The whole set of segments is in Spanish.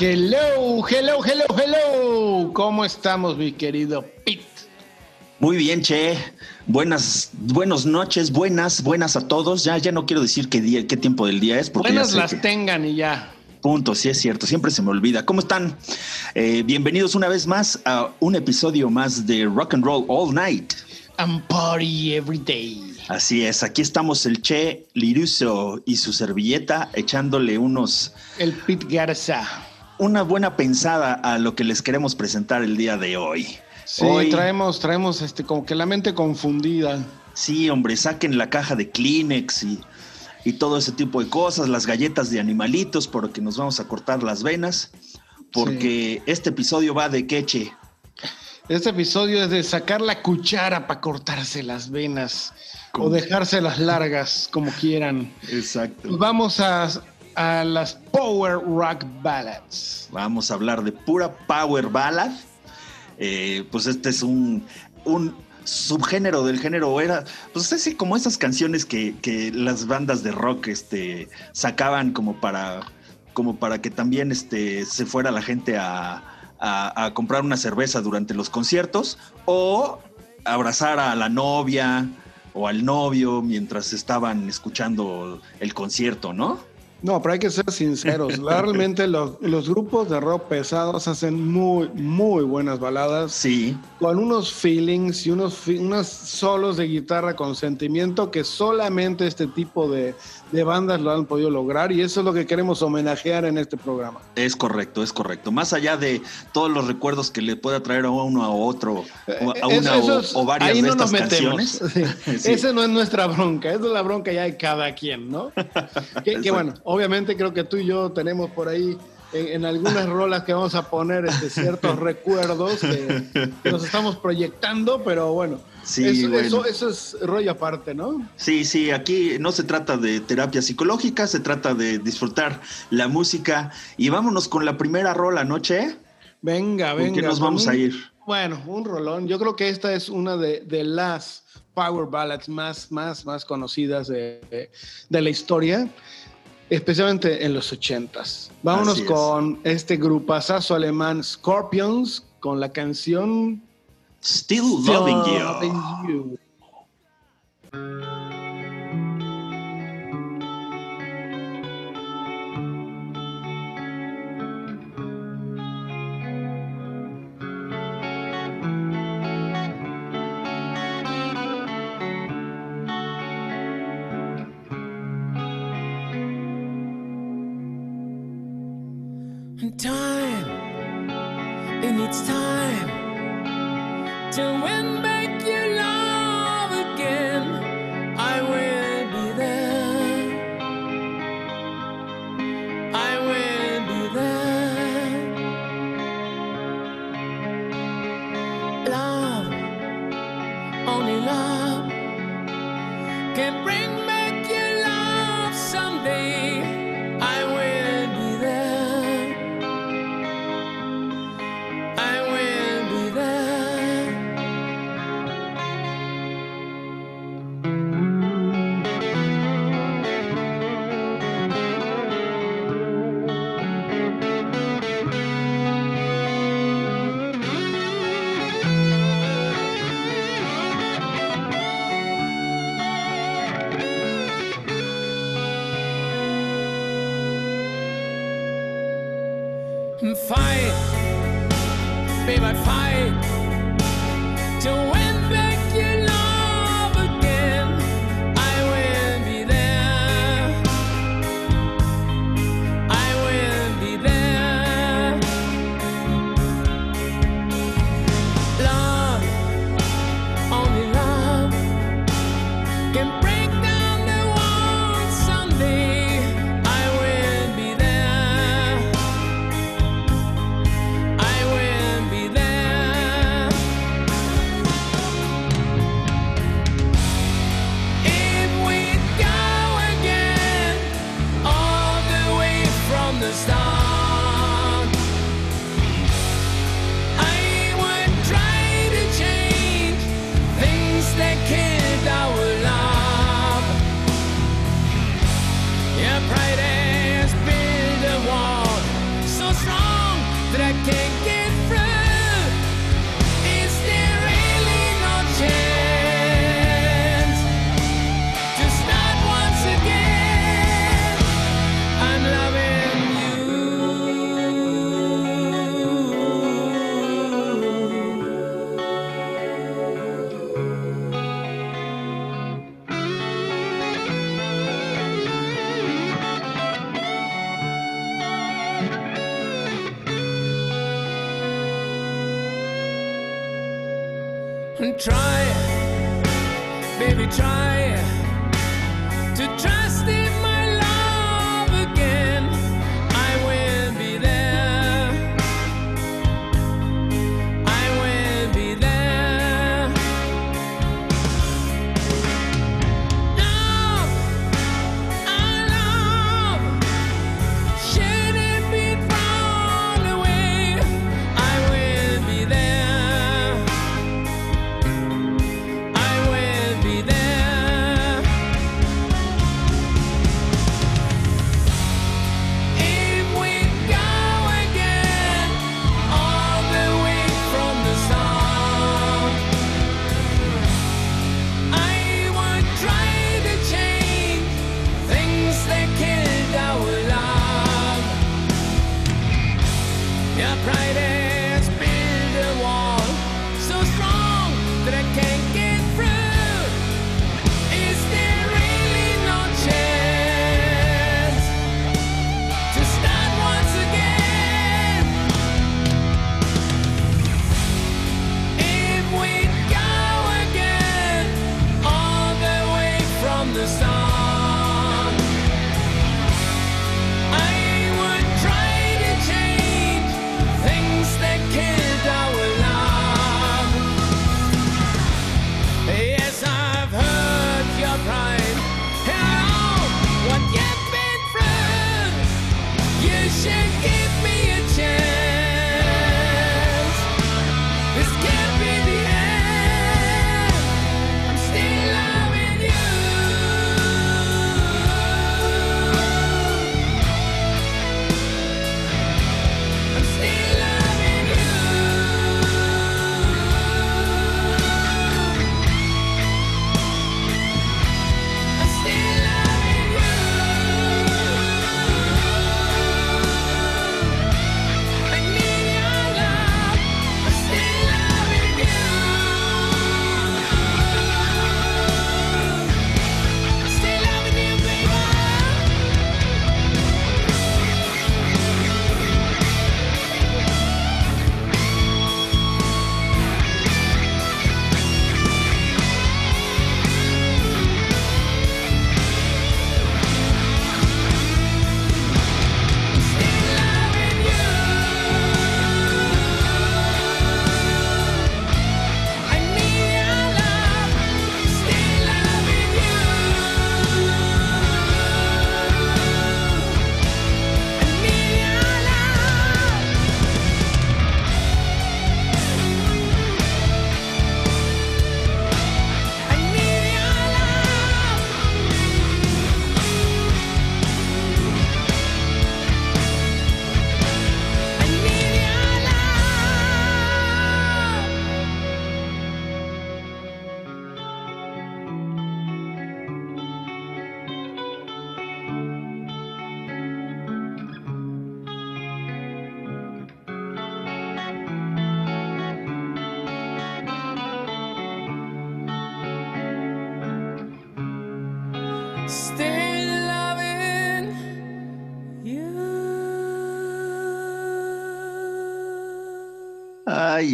Hello, hello, hello, hello. ¿Cómo estamos, mi querido Pete? Muy bien, Che. Buenas, buenas noches, buenas, buenas a todos. Ya, ya no quiero decir qué día, qué tiempo del día es. Porque buenas las tengan y ya. Punto, sí es cierto, siempre se me olvida. ¿Cómo están? Eh, bienvenidos una vez más a un episodio más de Rock and Roll All Night. And Party Every Day. Así es, aquí estamos el Che Liruso y su servilleta echándole unos... El Pit Garza una buena pensada a lo que les queremos presentar el día de hoy. Sí, traemos, traemos este, como que la mente confundida. Sí, hombre, saquen la caja de Kleenex y, y todo ese tipo de cosas, las galletas de animalitos, porque nos vamos a cortar las venas, porque este episodio va de queche. Este episodio es de sacar la cuchara para cortarse las venas o dejárselas largas, como quieran. Exacto. Vamos a a las Power Rock Ballads. Vamos a hablar de pura Power Ballad. Eh, pues este es un, un subgénero del género era, pues así como esas canciones que, que, las bandas de rock este, sacaban como para, como para que también este, se fuera la gente a, a, a comprar una cerveza durante los conciertos o abrazar a la novia o al novio mientras estaban escuchando el concierto, ¿no? No, pero hay que ser sinceros. Realmente los, grupos de rock pesados hacen muy, muy buenas baladas. Sí. Con unos feelings y unos, unos solos de guitarra con sentimiento que solamente este tipo de, de bandas lo han podido lograr y eso es lo que queremos homenajear en este programa. Es correcto, es correcto. Más allá de todos los recuerdos que le pueda traer a uno a otro, a una o, varias de estas canciones. Esa no es nuestra bronca, esa es la bronca ya de cada quien, ¿no? que, bueno, obviamente creo que tú y yo tenemos por ahí en, algunas rolas que vamos a poner este, ciertos recuerdos que, nos estamos proyectando, pero bueno. Sí, eso, eso, es rollo aparte, ¿no? Sí, sí, aquí no se trata de terapia psicológica, se trata de disfrutar la música. Y vámonos con la primera rola, ¿no, Che? Venga, venga. ¿Con qué nos vamos a ir? Bueno, un rolón. Yo creo que esta es una de, de las power ballads más, más, más conocidas de, de la historia especialmente en los ochentas. Vámonos con este grupazazo alemán Scorpions con la canción Still, Loving you. time. It needs time to win back your love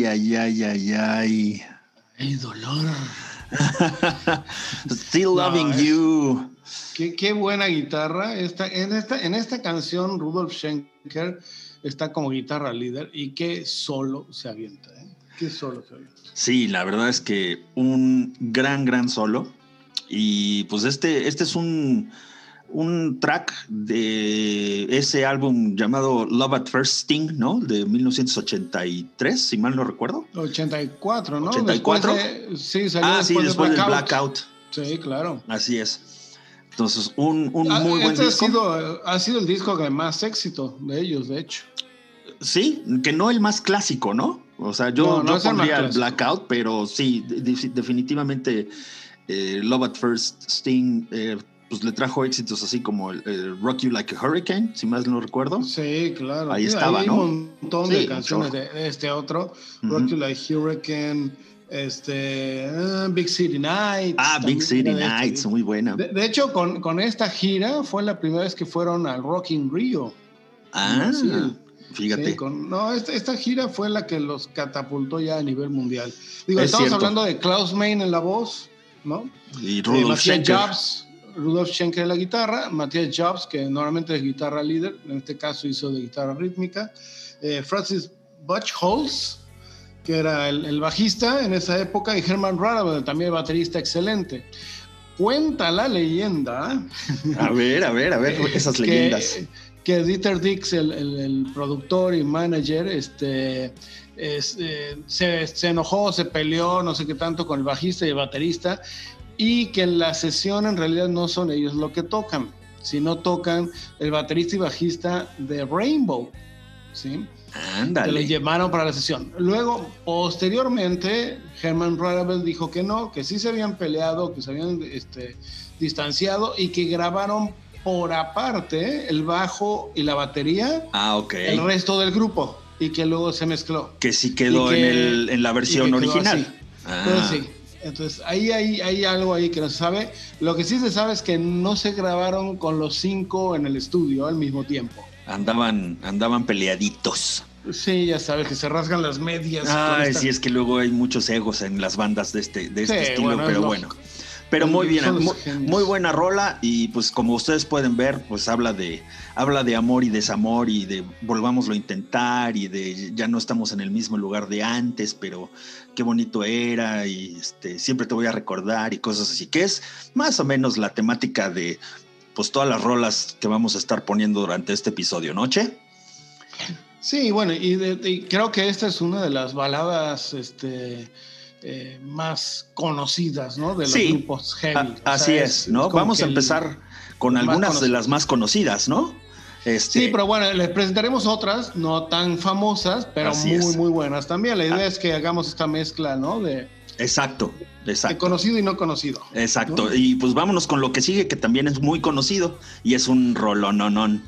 Ay, ay, ay, ay, ay. ¡Ay, dolor! Still loving es- you. Qué, qué buena guitarra. Esta, en, esta, en esta canción, Rudolf Schenker está como guitarra líder y qué solo se avienta. ¿eh? Qué solo se avienta. Sí, la verdad es que un gran, gran solo. Y pues este, este es un, un track de ese álbum llamado Love at First Sting, ¿no? De 1983, si mal no recuerdo. 84, ¿no? 84. Después de- sí, salió Ah, sí, después del Blackout. Blackout. Sí, claro. Así es. Entonces, un, un Ah, muy buen este ha disco. sido, ha sido el disco de más éxito de ellos, de hecho. Sí, que no el más clásico, ¿no? O sea, yo, No, no yo pondría el. Blackout, pero sí, de- de- definitivamente eh, Love at First Sting eh, pues le trajo éxitos así como el, el Rock You Like a Hurricane, si más no recuerdo. Sí, claro. Ahí Sí, estaba, hay ¿no? un montón Sí, de canciones de, de este otro. Ujú. Rock You Like Hurricane, este, ah, Big City Nights. Ah, Big City este Nights, disco. muy buena. De, de hecho, con, con esta gira fue la primera vez que fueron al Rock in Rio. Ah. Fíjate. Sí, con- no, esta, esta gira fue la que los catapultó ya a nivel mundial. Digo, Es estamos cierto. hablando de Klaus Main en la voz, ¿no? Y Rudolf Schenker. Jobs, Rudolf Schenker en la guitarra, Matthias Jobs, que normalmente es guitarra líder, en este caso hizo de guitarra rítmica, eh, Francis Butchholz, que era el, el bajista en esa época, y Herman Rarebell, también baterista excelente. Cuenta la leyenda A ver, a ver, a ver, esas que- leyendas. Que Dieter Dix, el, el- el productor y manager, este, es, eh, se, se enojó, se peleó, no sé qué tanto, con el bajista y el baterista, y que en la sesión en realidad no son ellos lo que tocan, sino tocan el baterista y bajista de Rainbow. ¿sí? que lo Ándale. llamaron para la sesión. Luego, posteriormente, Herman Rarebell dijo que no, que sí se habían peleado, que se habían este, distanciado y que grabaron por aparte el bajo y la batería, Ah, ok. el resto del grupo, y que luego se mezcló. Que sí quedó que- en, el, en la versión que original. Ah, Entonces, sí. Entonces, ahí hay, hay algo ahí que no se sabe. Lo que sí se sabe es que no se grabaron con los cinco en el estudio al mismo tiempo. andaban, andaban peleaditos. Sí, ya sabes que se rasgan las medias. esta- sí, es que luego hay muchos egos en las bandas de este, de este Sí, estilo, bueno, pero bueno. Pero muy bien, muy, muy buena rola y pues como ustedes pueden ver, pues habla de habla de amor y desamor y de volvámoslo a intentar y de ya no estamos en el mismo lugar de antes, pero qué bonito era y este siempre te voy a recordar y cosas así, que es más o menos la temática de pues todas las rolas que vamos a estar poniendo durante este episodio, ¿no, Che? Sí, bueno, y, de- y creo que esta es una de las baladas este, eh, más conocidas, ¿no? De los Sí, grupos heavy. A- O sea, así es, ¿no? Vamos a empezar con algunas de las más conocidas, ¿no? Este, Sí, pero bueno, les presentaremos otras no tan famosas, pero muy, es. muy buenas también. La idea Ah. es que hagamos esta mezcla, ¿no? De, Exacto, de exacto. conocido y no conocido. Exacto. ¿no? Y pues vámonos con lo que sigue, que también es muy conocido y es un rolononón.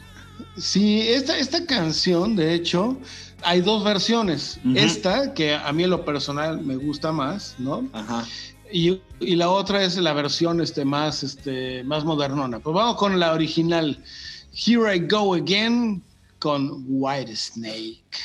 Sí, esta, esta canción, de hecho, hay dos versiones. Esta, que a mí en lo personal me gusta más, ¿no? Ajá. Y, y la otra es la versión este, más, este, más modernona. Pues vamos con la original. Here I Go Again con White Snake.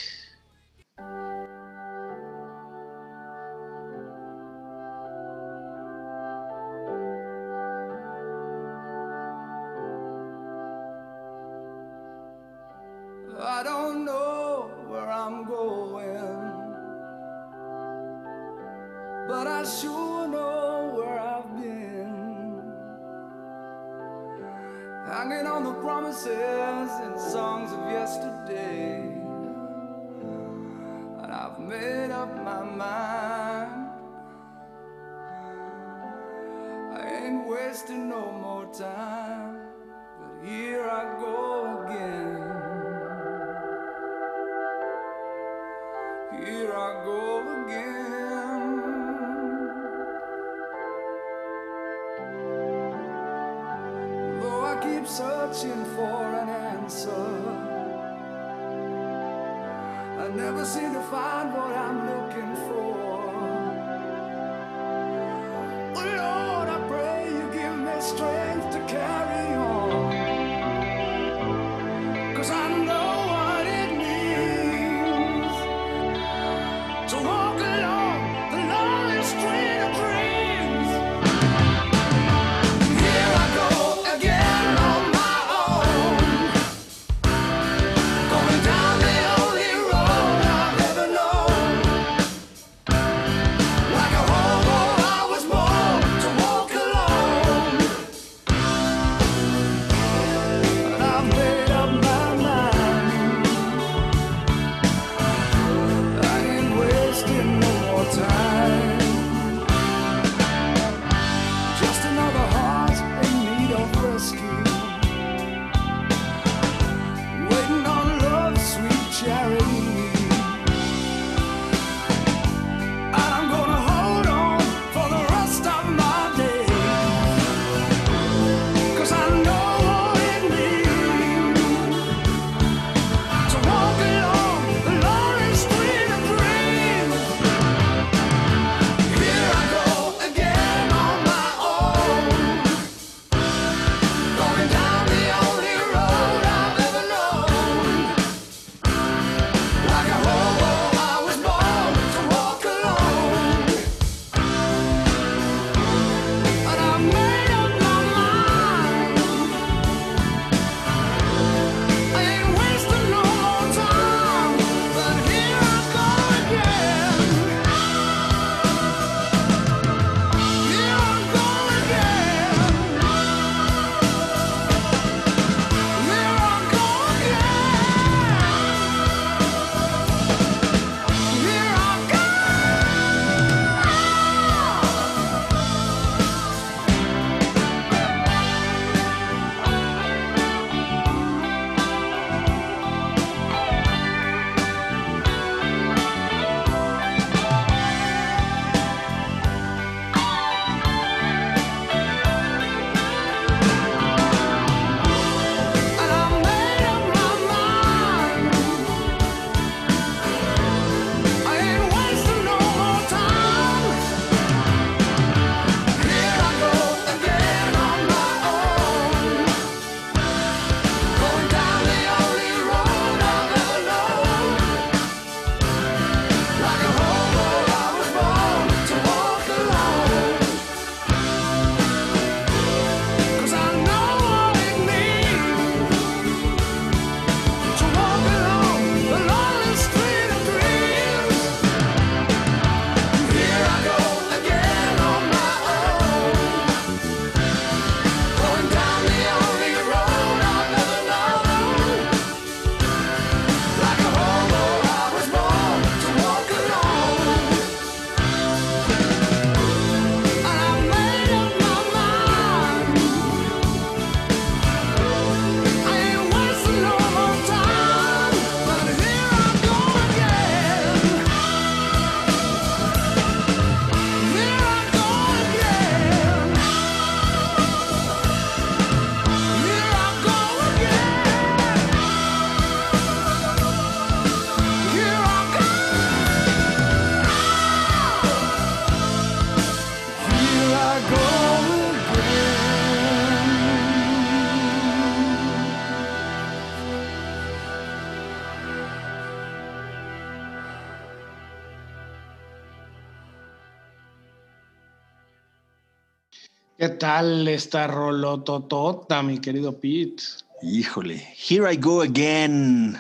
Esta rolototota, mi querido Pete? Híjole, Here I Go Again.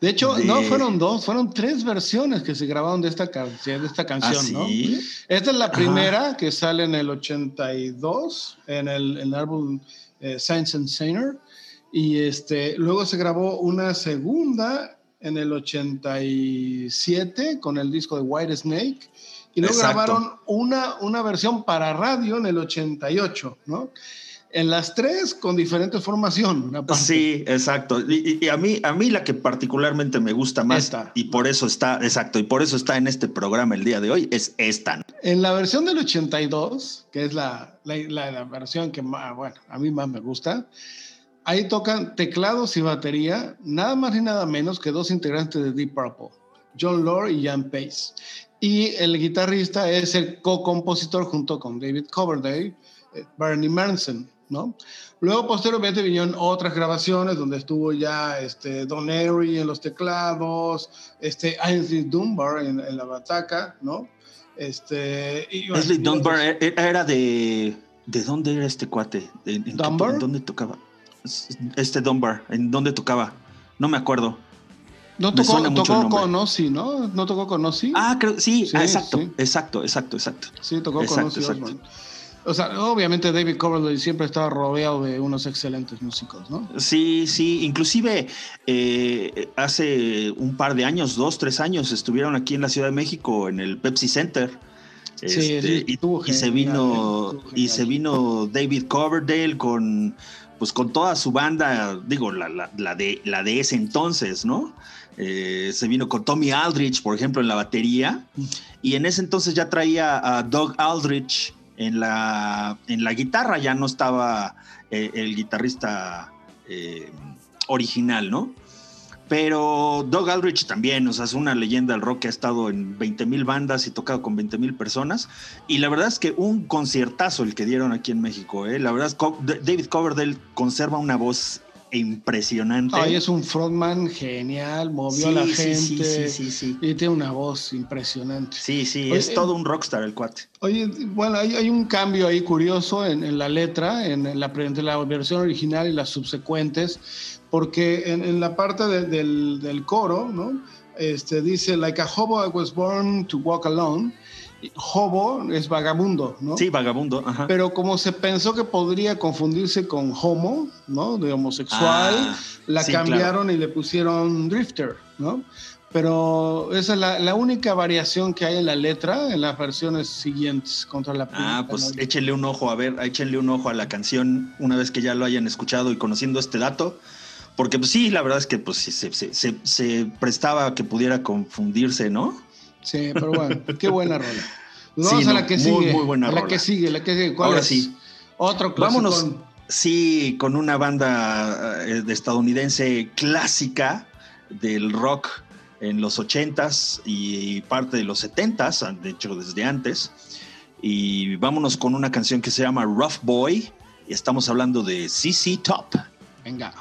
De hecho, De- no fueron dos, fueron tres versiones que se grabaron de esta, can- de esta canción, ¿Ah, ¿no? sí? Esta es la Ajá. primera que sale en el 82, en el, en el álbum eh, Science and Sinner. Y este, luego se grabó una segunda en el 87 con el disco de White Snake. Y luego Exacto. grabaron una, una versión para radio en el 88, ¿no? En las tres con diferente formación. Sí, exacto. Y, y- y a mí, a mí la que particularmente me gusta más Esta. y por eso está, exacto, y por eso está en este programa el día de hoy es esta. En la versión del 82, que es la, la, la- la versión que más, bueno, a mí más me gusta, ahí tocan teclados y batería, nada más ni nada menos que dos integrantes de Deep Purple, John Lord y Jan Pace. Y el guitarrista es el co-compositor junto con David Coverdale, eh, Bernie Manson, ¿no? Luego, posteriormente, vinieron otras grabaciones donde estuvo ya este, Don Airy en los teclados, este, Ainsley Dunbar en, en la bataca, ¿no? Este, y, bueno, Leslie y Dunbar otros- e- era de. ¿De dónde era este cuate? ¿En, en qué- ¿Dunbar? ¿En dónde tocaba? Este Dunbar, ¿en dónde tocaba? No me acuerdo. No me tocó, suena mucho el tocó con Ozzy, ¿no? ¿No tocó con Ozzy? Ah, creo, sí, Sí, ah, exacto, sí. exacto, exacto, exacto. sí, tocó exacto, con Ozzy. Osbourne. O sea, obviamente David Coverdale siempre estaba rodeado de unos excelentes músicos, ¿no? Sí, sí, inclusive eh, hace un par de años, dos, tres años, estuvieron aquí en la Ciudad de México en el Pepsi Center. Sí, Este, sí, y, estuvo y se genial, vino y genial. se vino David Coverdale con pues con toda su banda, digo, la, la- la de la de ese entonces, ¿no? Eh, se vino con Tommy Aldrich, por ejemplo, en la batería, y en ese entonces ya traía a Doug Aldrich en la, en la guitarra, ya no estaba eh, el guitarrista eh, original, ¿no? Pero Doug Aldrich también, o sea, es una leyenda del rock que ha estado en 20 mil bandas y tocado con 20 mil personas. Y la verdad es que un conciertazo el que dieron aquí en México. La verdad es que David Coverdale conserva una voz impresionante. Ay, es un frontman genial, movió a la Sí, gente sí, sí, sí, sí. y tiene una voz impresionante. Sí, sí, Oye, es todo un rockstar el cuate. Oye, bueno, hay, hay un cambio ahí curioso en, en la letra, en la, entre la versión original y las subsecuentes, porque en, en la parte de- del, del coro, ¿no? Este, dice, like a hobo I was born to walk alone. Hobo es vagabundo, ¿no? Sí, vagabundo, ajá. Pero como se pensó que podría confundirse con homo, ¿no? De homosexual, Ah, la sí, cambiaron y le pusieron drifter, ¿no? Pero esa es la, la única variación que hay en la letra en las versiones siguientes contra la Ah, primera, pues ¿no? échenle un ojo, a ver, échenle un ojo a la canción una vez que ya lo hayan escuchado y conociendo este dato. Porque pues sí, la verdad es que pues se- se- se prestaba a que pudiera confundirse, ¿no? Sí, pero bueno, qué buena rola. Sí, vamos a la que sigue. muy buena a la rola. que sigue, la que sigue. ¿Cuál Ahora es? sí. Otro clásico. Vámonos, sí, con una banda eh, de estadounidense clásica del rock en los 80s y parte de los 70s, de hecho desde antes. Y vámonos con una canción que se llama Rough Boy. Y estamos hablando de CC Top. Venga.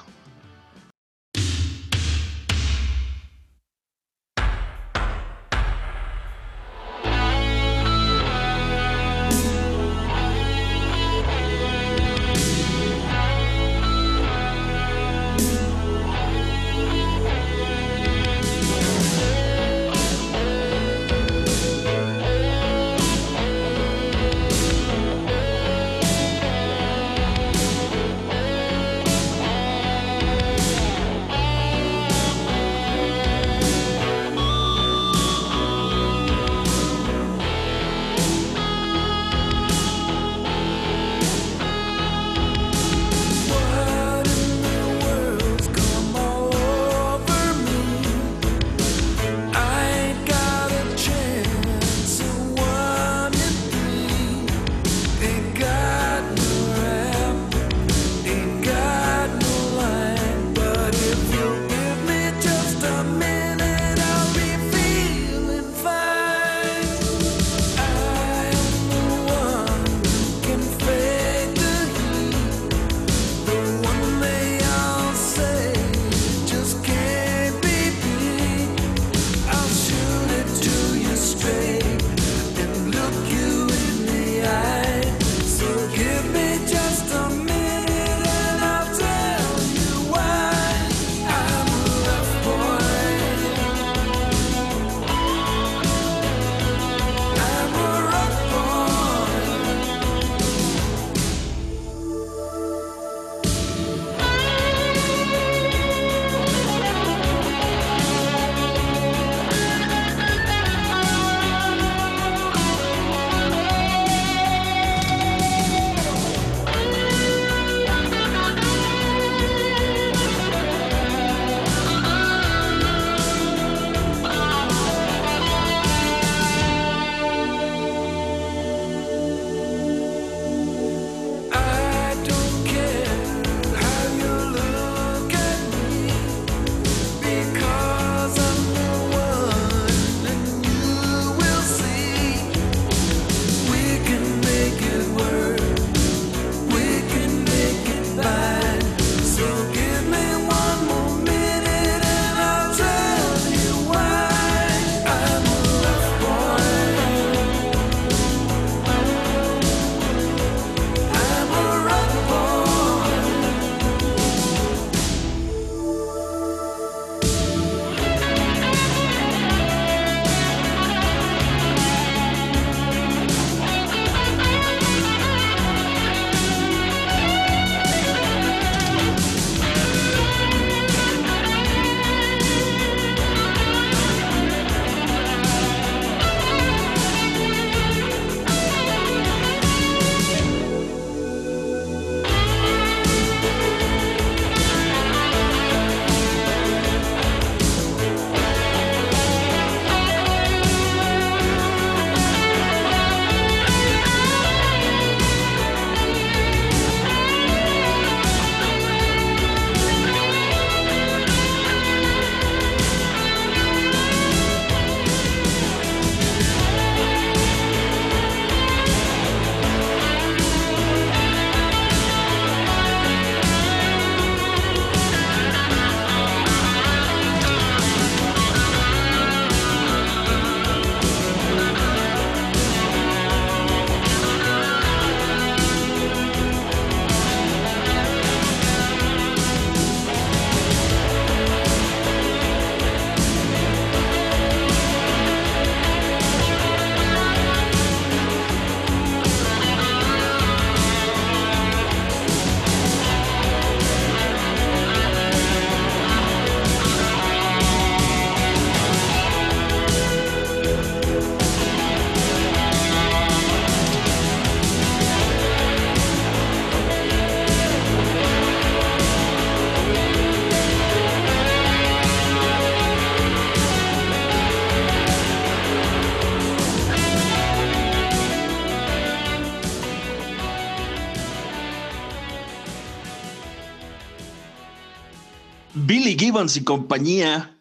Billy Gibbons y compañía,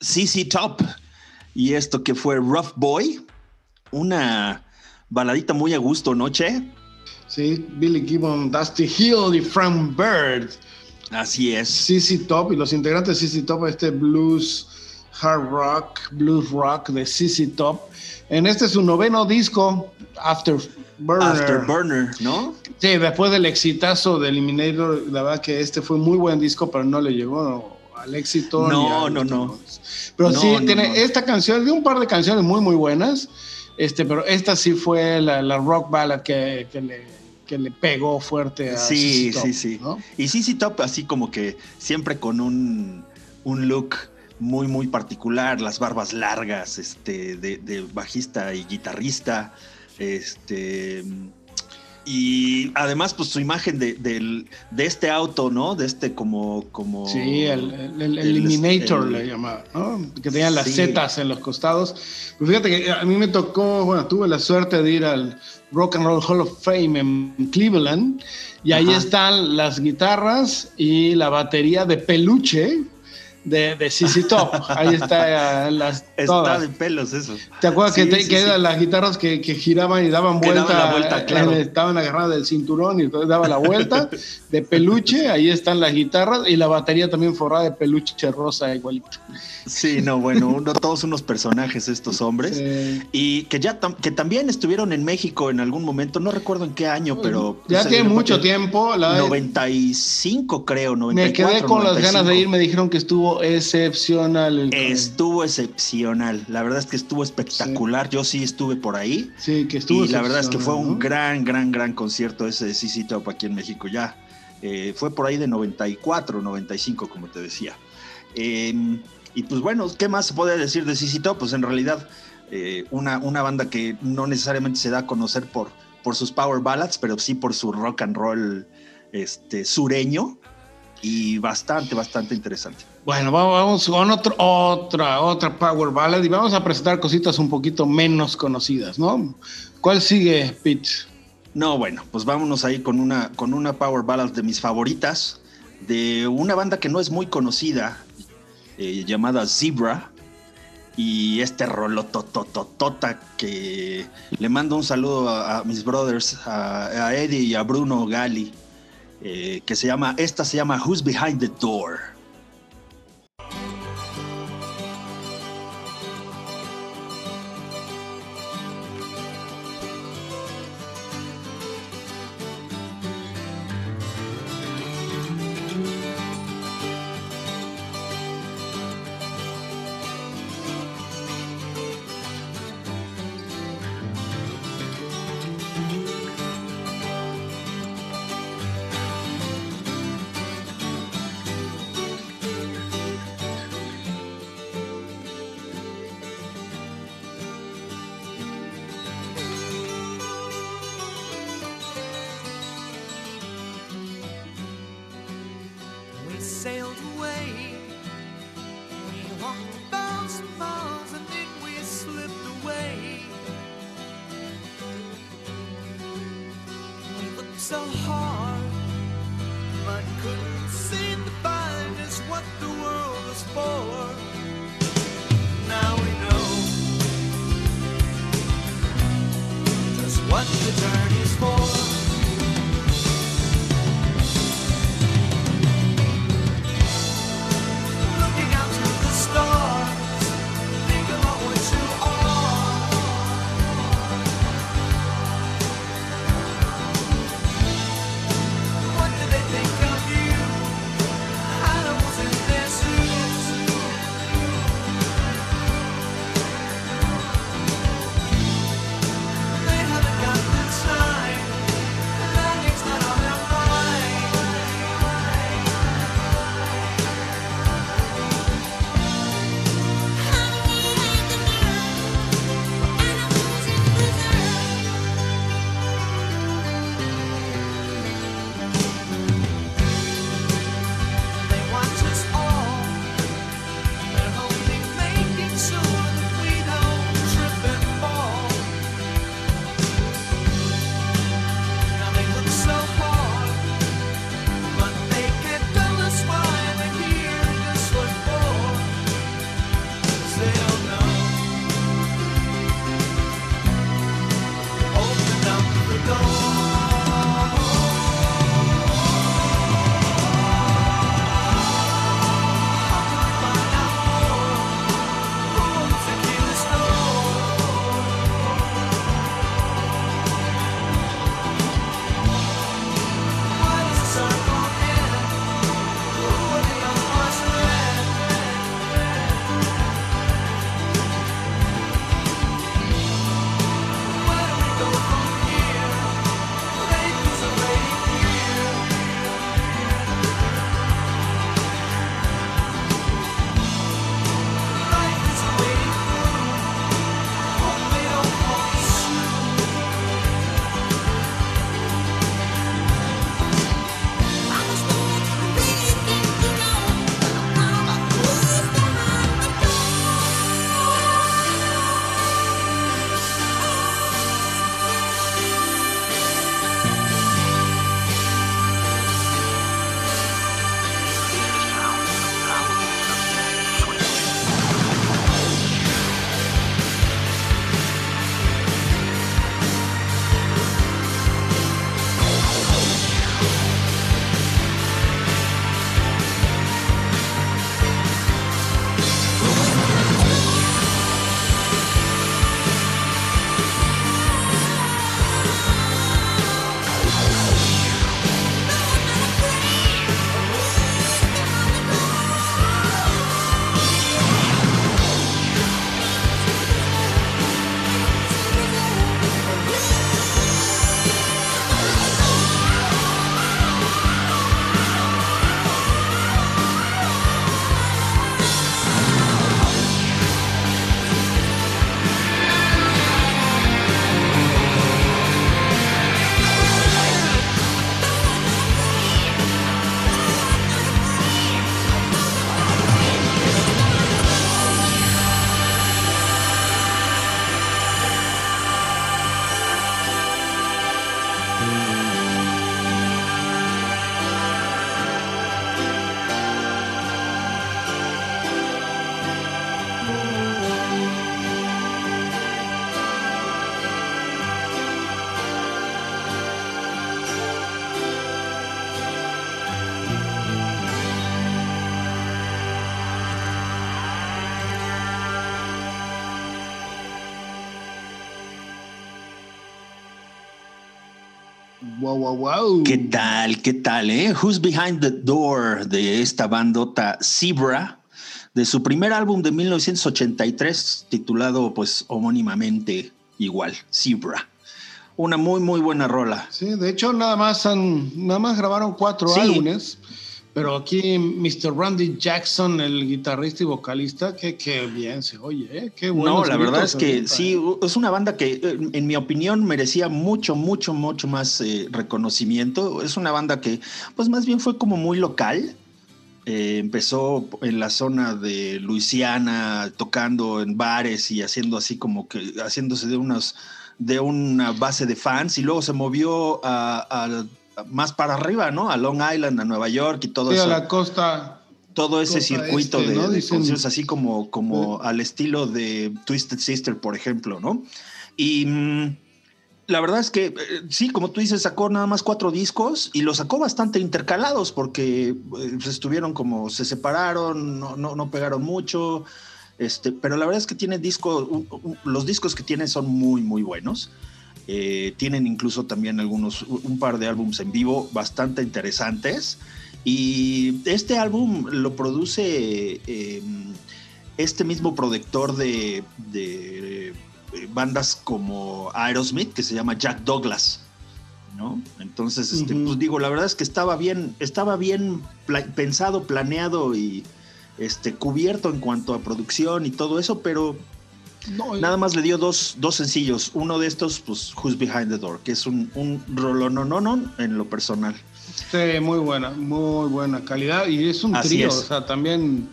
CC Top, y esto que fue Rough Boy, una baladita muy a gusto, ¿no, Che? Sí, Billy Gibbon, Dusty Hill y Frank Bird. Así es. CC Top y los integrantes de CC Top, este blues, hard rock, blues rock de CC Top. En este es su noveno disco, Afterburner. Afterburner, ¿no? Sí, después del exitazo de Eliminator, la verdad que este fue muy buen disco, pero no le llegó al éxito. No, no, no. Pero No, sí, no, tiene no. esta canción, de un par de canciones muy, muy buenas, este, pero esta sí fue la, la rock ballad que, que le, que le pegó fuerte a Sí, Top, sí, sí. ¿no? Y CC Top así como que siempre con un, un look muy, muy particular, las barbas largas, este, de, de bajista y guitarrista, este... Y además, pues su imagen de, del- de este auto, ¿no? De este como... como Sí, el, el- el el- Eliminator el- le llamaba, ¿no? Que tenían las Sí. zetas en los costados. Pues fíjate que a mí me tocó, bueno, tuve la suerte de ir al Rock and Roll Hall of Fame en Cleveland y ahí están las guitarras y la batería de peluche de, de CC Top. Ahí está eh, las Está de pelos eso. ¿Te acuerdas Sí, que, te- sí, que sí. eran las guitarras que, que giraban y daban Que vuelta? daban la vuelta, eh, claro. estaban agarradas del cinturón y entonces daba la vuelta de peluche. Ahí están las guitarras y la batería también forrada de peluche rosa igualito. Sí, no, bueno, uno, todos unos personajes estos hombres. Y que ya tam- que también estuvieron en México en algún momento, no recuerdo en qué año, pero ya pues, tiene mucho tiempo. La, 95 creo, 94. me quedé con las ganas de 95. ir. Me dijeron que estuvo excepcional. el- Estuvo excepcional, la verdad es que estuvo espectacular. Yo sí estuve por ahí sí, que estuvo y la verdad es que fue un gran, gran, gran concierto ese de CC Top aquí en México ya. Eh, fue por ahí de 94, 95, como te decía. Eh, y pues bueno, ¿qué más se puede decir de CC Top? Pues en realidad eh, una, una banda que no necesariamente se da a conocer por, por sus power ballads, pero sí por su rock and roll este, sureño y bastante, bastante interesante. Bueno, vamos, con otro, otra, otra Power Ballad y vamos a presentar cositas un poquito menos conocidas, ¿no? ¿Cuál sigue, Pete? No, bueno, pues vámonos ahí con una, con una power ballad de mis favoritas, de una banda que no es muy conocida, eh, llamada Zebra, y este rolotototota que le mando un saludo a, a mis brothers, a, a Eddie y a Bruno Gali, eh, que se llama, esta se llama Who's Behind the Door. So hard, Wow, wow, wow. ¿Qué tal? ¿Qué tal? Eh? Who's Behind the Door de esta bandota Zebra, de su primer álbum de 1983, titulado pues homónimamente igual, Zebra. Una muy, muy buena rola. Sí, de hecho, nada más han, nada más grabaron cuatro Sí. álbumes. Pero aquí Mr. Randy Jackson, el guitarrista y vocalista, que, que bien se oye, ¿eh? Qué bueno. no, la verdad es que sí, es una banda que eh, en mi opinión merecía mucho, mucho, mucho más eh, reconocimiento. Es una banda que pues más bien fue como muy local. Eh, empezó en la zona de Luisiana, tocando en bares y haciendo así como que haciéndose de unas de una base de fans y luego se movió a- más para arriba, ¿no? A Long Island, a Nueva York y todo Sí, a eso la costa. todo ese Costa circuito este, de, ¿no? de conciertos así como, como al estilo de Twisted Sister, por ejemplo, ¿no? Y mm, la verdad es que eh, sí, como tú dices, sacó nada más cuatro discos y los sacó bastante intercalados porque eh, pues, estuvieron como, se separaron, no, no, no pegaron mucho, este, pero la verdad es que tiene u- los discos que tiene son muy, muy buenos. Eh, tienen incluso también algunos, un par de álbumes en vivo bastante interesantes. Y este álbum lo produce eh, este mismo productor de, de, eh, bandas como Aerosmith, que se llama Jack Douglas. ¿no? Entonces, este, pues digo, la verdad es que estaba bien, estaba bien pla- pensado, planeado y este, cubierto en cuanto a producción y todo eso, pero No, Nada más le dio dos, dos sencillos. Uno de estos, pues, Who's Behind the Door, que es un, un rolonononon en lo personal. Sí, muy buena, muy buena calidad. Y es un Así trío, es. o sea, también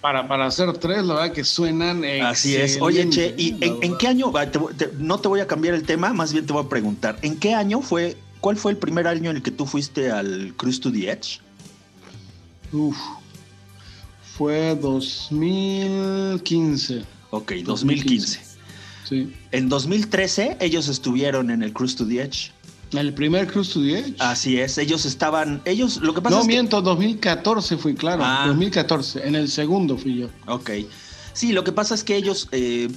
para, para hacer tres, la verdad que suenan. Así es. Oye, Che, ¿y en, qué año? te te- no te voy a cambiar el tema, más bien te voy a preguntar. ¿En qué año fue, cuál fue el primer año en el que tú fuiste al Cruise to the Edge? Uf, fue 2015. Ok, 2015. Sí. En 2013 ellos estuvieron en el Cruise to the Edge. El primer Cruise to the Edge. Así es, ellos estaban, ellos, lo que pasa no es que- miento, 2014 fui, claro. Ah. 2014. En el segundo fui yo. Ok. Sí, lo que pasa es que ellos, eh,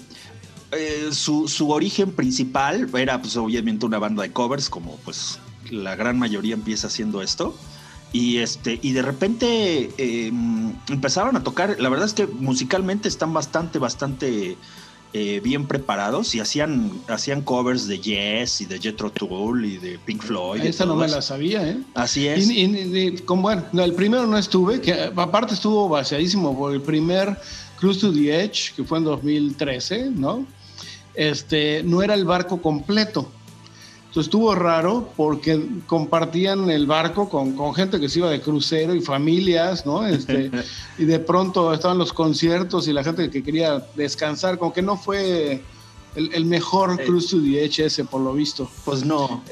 eh, su, su origen principal era pues obviamente una banda de covers, como pues la gran mayoría empieza haciendo esto. Y, este, y de repente eh, empezaron a tocar, la verdad es que musicalmente están bastante, bastante eh, bien preparados y hacían, hacían covers de Yes y de Jethro Tull y de Pink Floyd. Esa no me la sabía, ¿eh? Así es. Y, y- y- con- bueno, no, el primero no estuve, que aparte estuvo vaciadísimo por el primer Cruise to the Edge, que fue en 2013, ¿no? Este, no era el barco completo. Entonces estuvo raro porque compartían el barco con, con gente que se iba de crucero y familias, ¿no? Este, y de pronto estaban los conciertos y la gente que quería descansar, como que no fue el, el mejor Eh. Cruise to the ese, por lo visto. Pues no.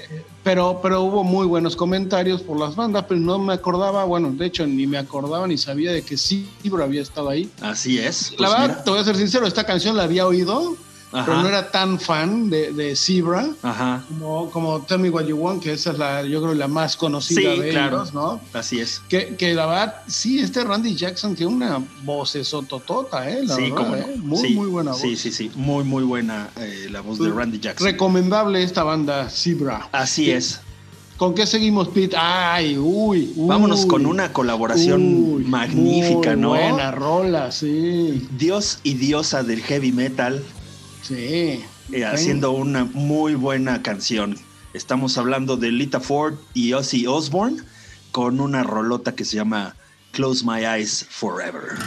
Pero, pero hubo muy buenos comentarios por las bandas, pero no me acordaba, bueno, de hecho ni me acordaba ni sabía de que Cibro había estado ahí. Así es. la Pues verdad, mira. te voy a ser sincero, esta canción la había oído, Ajá. pero no era tan fan de, de Zebra Ajá. como, como Tell Me What You Want, que esa es la, yo creo, la más conocida Sí, de claro. ellos, ¿no? Así es. Que, que la verdad, sí, este Randy Jackson tiene una voz esototota, ¿eh? La sí, verdad, cómo no. ¿eh? Muy, Sí, muy buena voz. Sí, sí, sí. Muy, muy buena eh, la voz de Randy Jackson. Recomendable esta banda, Zebra. Así es. ¿Con qué seguimos, Pete? Ay, uy, uy. Vámonos con una colaboración Uy, magnífica, muy ¿no? Buena rola, sí. Dios y diosa del heavy metal Sí. eh, haciendo una muy buena canción. Estamos hablando de Lita Ford y Ozzy Osbourne con una rolota que se llama Close My Eyes Forever.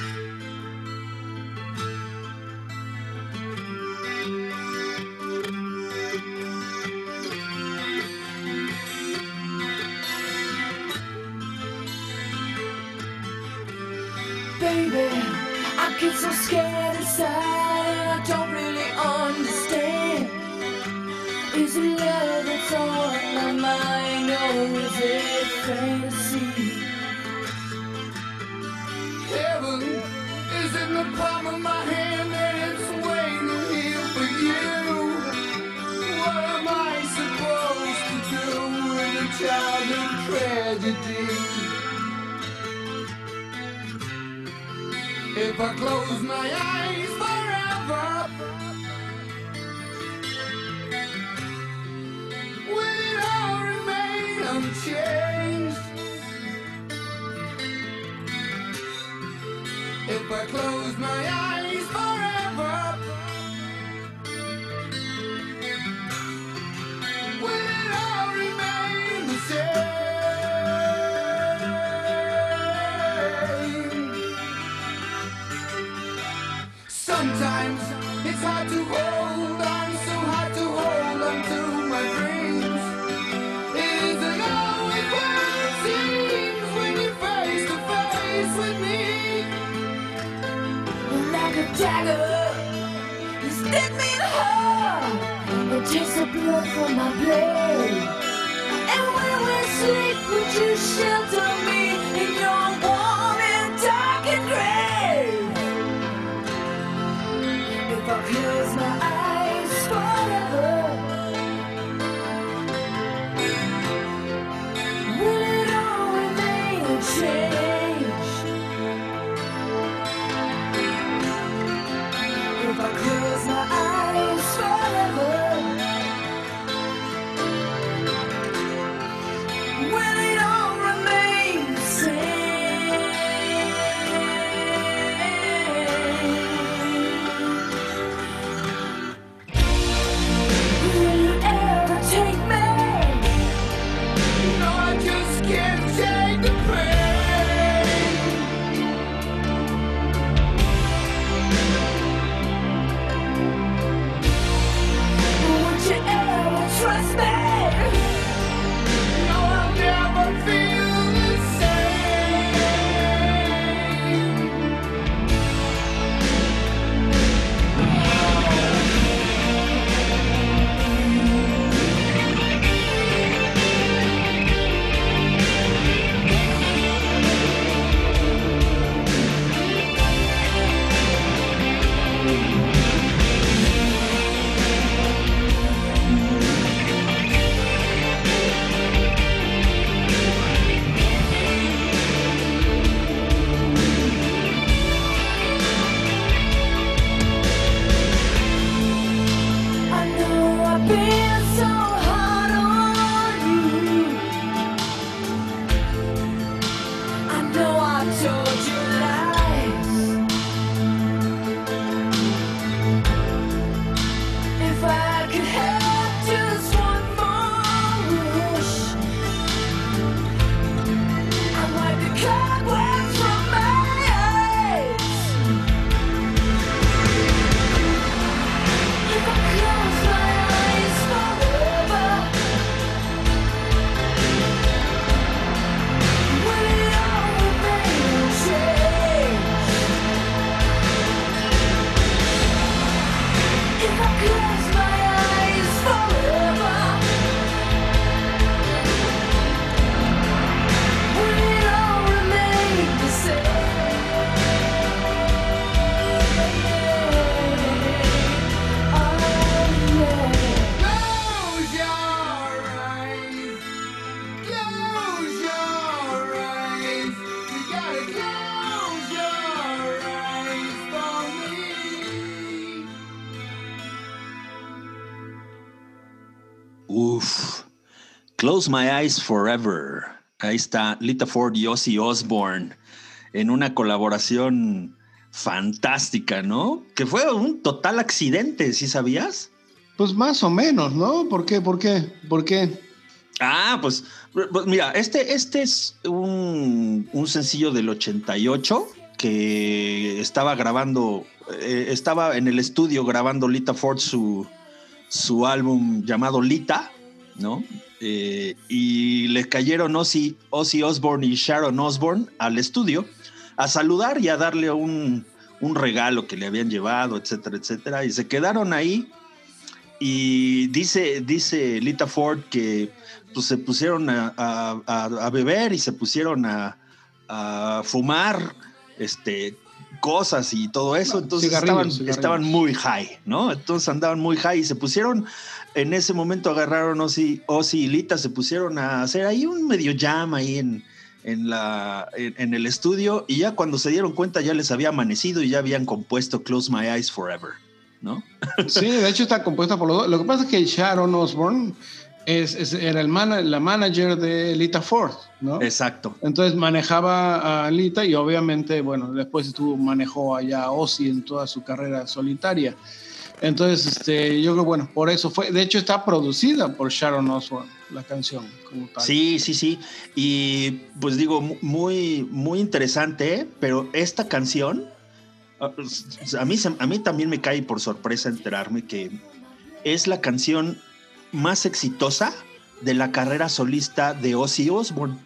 Is it fantasy? Heaven is in the palm of my hand and it's waiting here for you. What am I supposed to do with a child tragedy? If I close my eyes forever, change. If I close my eyes forever, will it all remain the same? Sometimes it's hard to hold and takes the blood from my blade. And when we sleep, would you shelter me in your warm and darkened grave? If I close my Uf. Close My Eyes Forever. Ahí está Lita Ford y Ozzy Osbourne en una colaboración fantástica, ¿no? Que fue un total accidente, ¿sí sabías? Pues más o menos, ¿no? ¿Por qué? ¿Por qué? ¿Por qué? Ah, pues, pues mira, este, este es un, un sencillo del 88 que estaba grabando, eh, estaba en el estudio grabando Lita Ford su, su álbum llamado Lita, ¿no? Eh, y le cayeron Ozzy, Ozzy Osbourne y Sharon Osbourne al estudio a saludar y a darle un, un regalo que le habían llevado, etcétera, etcétera. Y se quedaron ahí y dice, dice Lita Ford que pues, se pusieron a- a- a beber y se pusieron a, a fumar este, cosas y todo eso. Entonces estaban, estaban muy high, ¿no? Entonces andaban muy high y se pusieron, en ese momento agarraron Ozzy, Ozzy y Lita, se pusieron a hacer ahí un medio jam ahí en, en, la, en, en el estudio y ya cuando se dieron cuenta ya les había amanecido y ya habían compuesto Close My Eyes Forever, ¿no? Sí, de hecho está compuesta por los dos. Lo que pasa es que Sharon Osbourne es, es- era el la manager de Lita Ford, ¿no? Exacto. Entonces manejaba a Lita y obviamente, bueno, después estuvo, manejó allá a Ozzy en toda su carrera solitaria. Entonces, este, yo creo, bueno, por eso fue. De hecho, está producida por Sharon Osbourne, la canción como tal. Sí, sí, sí. Y pues digo, mu- muy, muy interesante, ¿eh? pero esta canción, a a mí, a mí también me cae por sorpresa enterarme que es la canción más exitosa de la carrera solista de Ozzy Osbourne.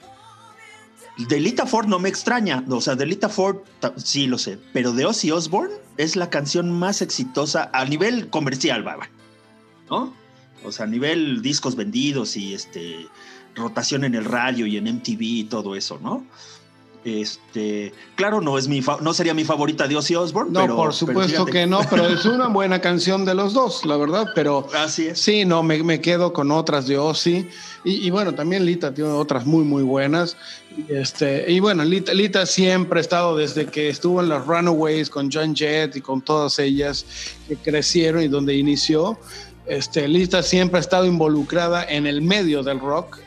De Lita Ford no me extraña, o sea, de Lita Ford sí lo sé, pero de Ozzy Osbourne es la canción más exitosa a nivel comercial, baba, ¿no? O sea, a nivel discos vendidos y este rotación en el radio y en MTV y todo eso, ¿no? Este, claro, no es mi no sería mi favorita de Ozzy Osbourne, No, pero por supuesto que no, pero es una buena canción de los dos, la verdad, pero Así es. sí, no, me, me quedo con otras de Ozzy. Y, y bueno, también Lita tiene otras muy, muy buenas. Y, este, y bueno, Lita, Lita siempre ha estado desde que estuvo en las Runaways con John Jett y con todas ellas que crecieron y donde inició. Este, Lita siempre ha estado involucrada en el medio del rock.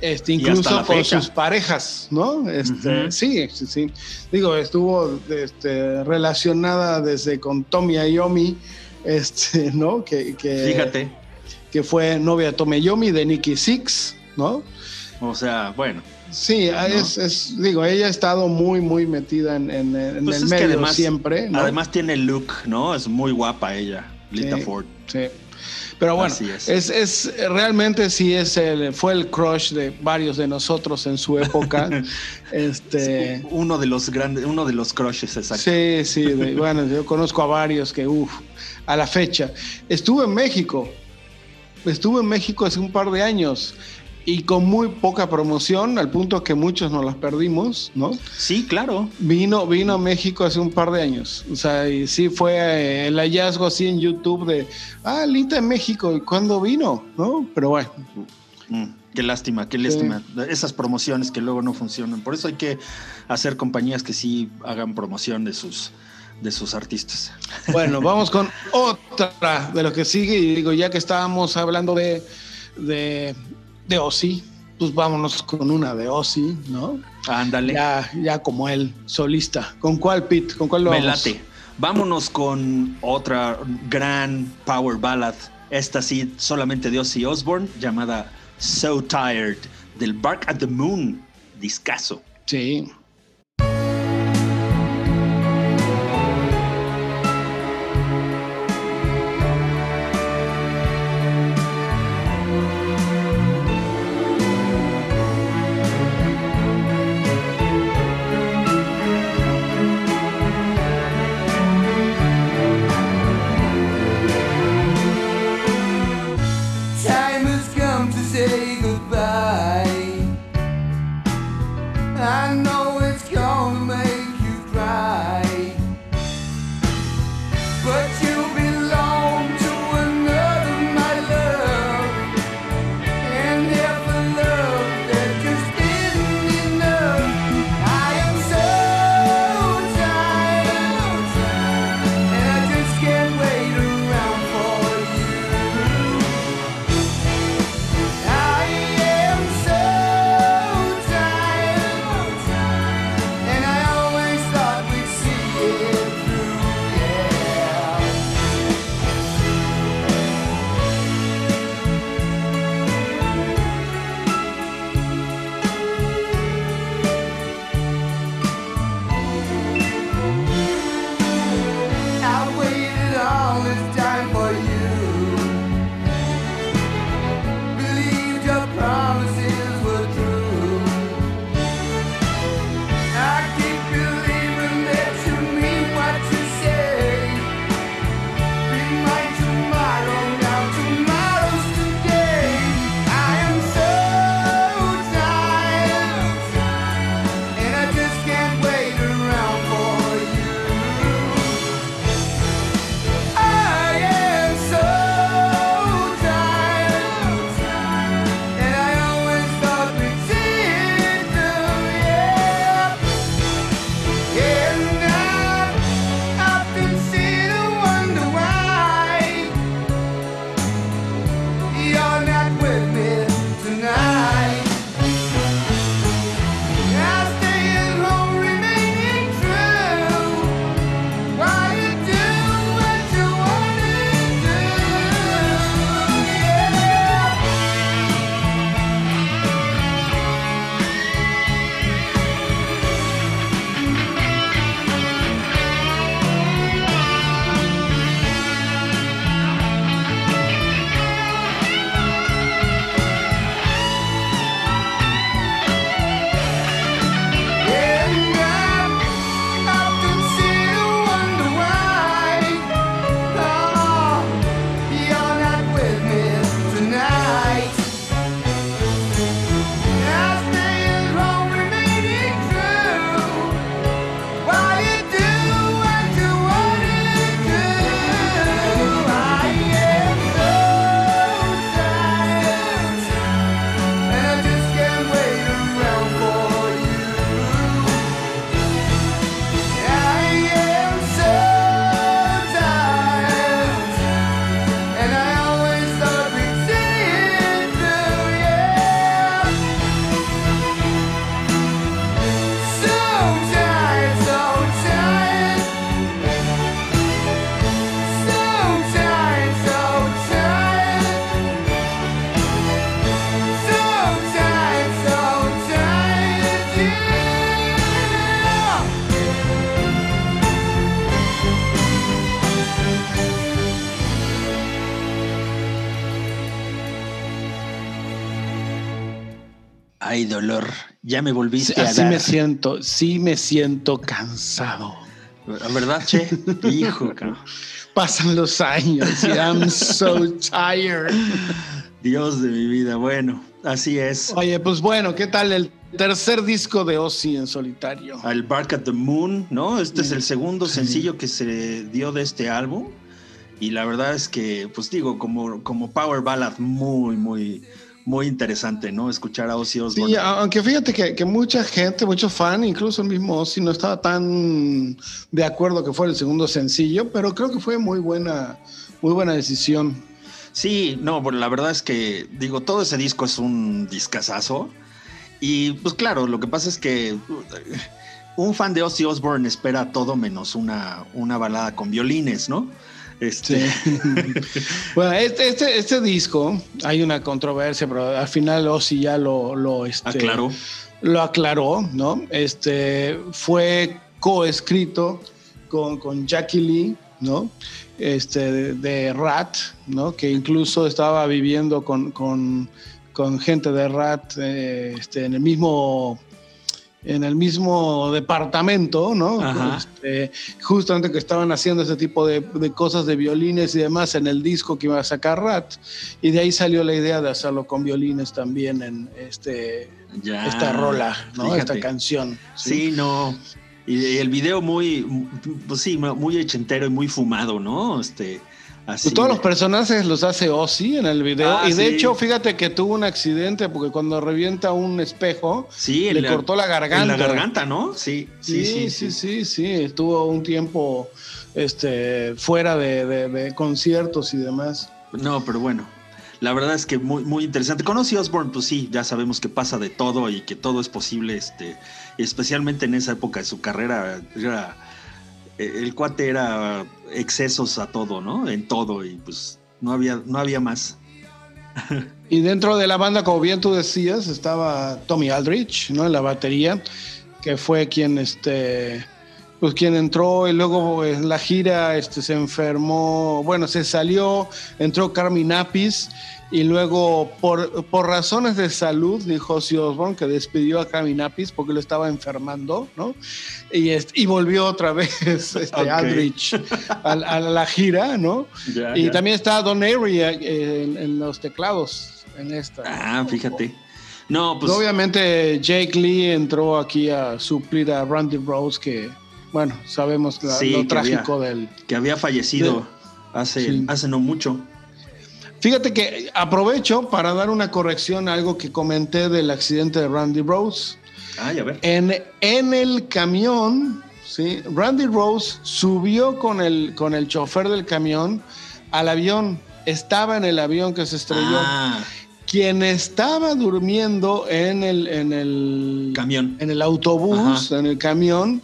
Este, incluso con fecha. sus parejas, ¿no? Este. Sí, sí, sí. Digo, estuvo este, relacionada desde con Tommy Iommi, este, ¿no? Que, que, Fíjate. que fue novia de Tommy Iommi, de Nicky Six, ¿no? O sea, bueno. Sí, ¿No? es, es- digo, ella ha estado muy, muy metida en, en- en Pues el medio además- siempre, ¿no? Además tiene el look, ¿no? Es muy guapa ella, Lita Sí. Ford. Sí. Pero bueno, es. es. Es, realmente sí es el, fue el crush de varios de nosotros en su época. este, Uno de los grandes, uno de los crushes, exacto. Sí, sí, de- bueno, yo conozco a varios que, uff, a la fecha. Estuve en México, estuve en México hace un par de años y con muy poca promoción, al punto que muchos nos las perdimos, ¿no? Sí, claro. Vino, vino a México hace un par de años, o sea, y sí fue eh, el hallazgo así en YouTube de, ah, Lita en México, ¿y cuándo vino? ¿No? Pero bueno, Mm, qué lástima, qué lástima. Esas promociones que luego no funcionan. Por eso hay que hacer compañías que sí hagan promoción de sus, de sus artistas. Bueno, vamos con otra de lo que sigue. Y digo, ya que estábamos hablando de, de, de Ozzy, pues vámonos con una de Ozzy, ¿no? Ándale. Ya, ya como él, solista. ¿Con cuál, Pete? ¿Con cuál lo Me vamos? late. Vámonos con otra gran power ballad. Esta sí, solamente de Ozzy Osbourne, llamada So Tired, del Bark at the Moon, discaso. Sí. Ya me volviste Sí, a así dar. me siento, sí me siento cansado. La verdad, che. Hijo, cabrón. Pasan los años y I'm so tired. Dios de mi vida. Bueno, así es. Oye, pues bueno, ¿qué tal el tercer disco de Ozzy en solitario? Al Bark at the Moon, ¿no? Este es el segundo sencillo que se dio de este álbum. Y la verdad es que, pues digo, como, como Power Ballad, muy, muy, muy interesante, ¿no? Escuchar a Ozzy Osbourne. Sí, aunque fíjate que, que mucha gente, muchos fans, incluso el mismo Ozzy, no estaba tan de acuerdo que fuera el segundo sencillo, pero creo que fue muy buena, muy buena decisión. Sí, no, bueno, la verdad es que, digo, todo ese disco es un discazazo. Y pues claro, lo que pasa es que uh, un fan de Ozzy Osbourne espera todo menos una, una balada con violines, ¿no? Este, Bueno, este, este, este disco, hay una controversia, pero al final Ozzy ya lo, lo, este, aclaró. lo aclaró, ¿no? Este fue coescrito con, con Jackie Lee, ¿no? Este, de, de Rat, ¿no? Que incluso estaba viviendo con, con, con gente de Rat eh, este, en el mismo en el mismo departamento, ¿no? Este, justamente que estaban haciendo ese tipo de, de cosas de violines y demás en el disco que iba a sacar Rat, y de ahí salió la idea de hacerlo con violines también en este, Ya, esta rola, ¿no? fíjate. Esta canción. Sí, no. Y el video muy, pues sí, muy ochentero y muy fumado, ¿no? Este, así. Pues todos los personajes los hace Ozzy en el video. Ah, y de sí. hecho, fíjate que tuvo un accidente porque cuando revienta un espejo, sí, le cortó la garganta. En la garganta, ¿no? Sí, sí, sí. sí, sí, sí, Estuvo un tiempo este, fuera de, de- de conciertos y demás. No, pero bueno. La verdad es que muy, muy interesante. Conocí a Osborne, pues sí, ya sabemos que pasa de todo y que todo es posible, este, especialmente en esa época de su carrera. Era, el cuate era excesos a todo, ¿no? En todo, y pues no había, no había más. Y dentro de la banda, como bien tú decías, estaba Tommy Aldrich, ¿no? En la batería, que fue quien, este, pues quien entró y luego en la gira, este, se enfermó, bueno, se salió, entró Carmen Apis y luego por, por razones de salud, dijo Ozzy Osbourne, que despidió a Carmen Apis porque lo estaba enfermando, ¿no? Y, este, y volvió otra vez este, Ok. Aldrich a, a la gira, ¿no? Y también está Don Airy eh, en, en los teclados en esta. Ah, fíjate. No, pues. Obviamente Jake Lee entró aquí a suplir a Randy Rose, que bueno, sabemos la- Sí, lo que trágico del... que había fallecido hace, Sí. hace no mucho. Fíjate que aprovecho para dar una corrección a algo que comenté del accidente de Randy Rose. Ay, a ver. En, en el camión, ¿sí? Randy Rose subió con el, con el chofer del camión al avión. Estaba en el avión que se estrelló. Ah, Quien estaba durmiendo en el, en el camión. en el autobús, Ajá. en el camión,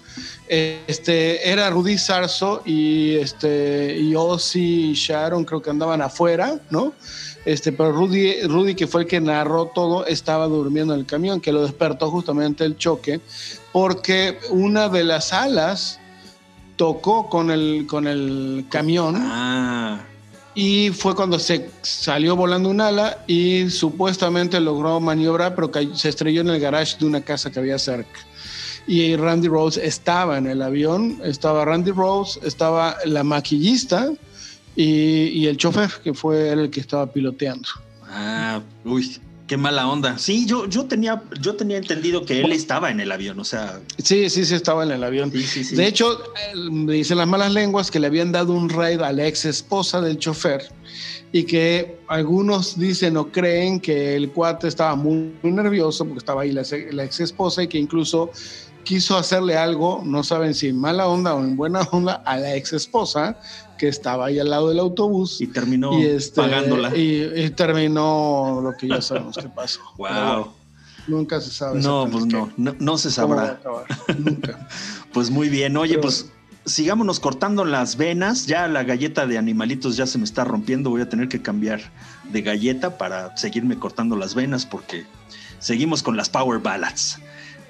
este, era Rudy Sarso y, este, y Ozzy y Sharon creo que andaban afuera, ¿no? Este, pero Rudy, Rudy, que fue el que narró todo, estaba durmiendo en el camión, que lo despertó justamente el choque, porque una de las alas tocó con el, con el camión Ah, y fue cuando se salió volando un ala y supuestamente logró maniobrar, pero se estrelló en el garage de una casa que había cerca. Y Randy Rose estaba en el avión, estaba Randy Rose, estaba la maquillista y, y el chofer, que fue el que estaba piloteando. ah, uy, qué mala onda. Sí, yo, yo tenía, yo tenía entendido que él estaba en el avión, o sea, Sí, sí, sí, estaba en el avión. sí, sí, sí. De hecho, eh, dicen las malas lenguas que le habían dado un raid a la ex esposa del chofer y que algunos dicen o creen que el cuate estaba muy, muy nervioso porque estaba ahí la, la ex esposa y que incluso quiso hacerle algo, no saben si en mala onda o en buena onda, a la ex esposa que estaba ahí al lado del autobús. y terminó y, este, pagándola. y- y terminó lo que ya sabemos que pasó. Wow. nunca se sabe. No, pues no, no, no se cómo va a sabrá. acabar. Nunca. Pues muy bien. Oye, Pero- pues sigámonos cortando las venas. Ya la galleta de animalitos ya se me está rompiendo. Voy a tener que cambiar de galleta para seguirme cortando las venas porque seguimos con las Power Ballads.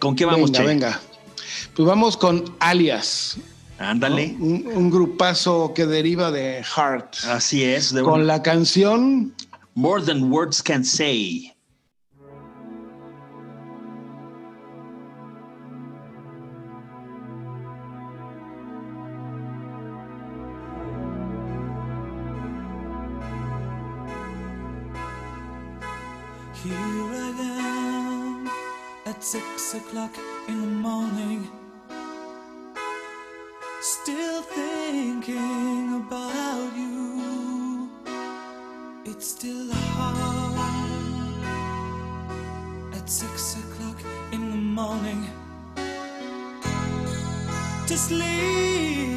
¿Con qué vamos, venga, Che? venga. Pues vamos con Alias. Ándale. Un, grupazo que deriva de Heart. Así es. De con la canción More Than Words Can Say. Six o'clock in the morning. Still thinking about you. It's still hard at six o'clock in the morning to sleep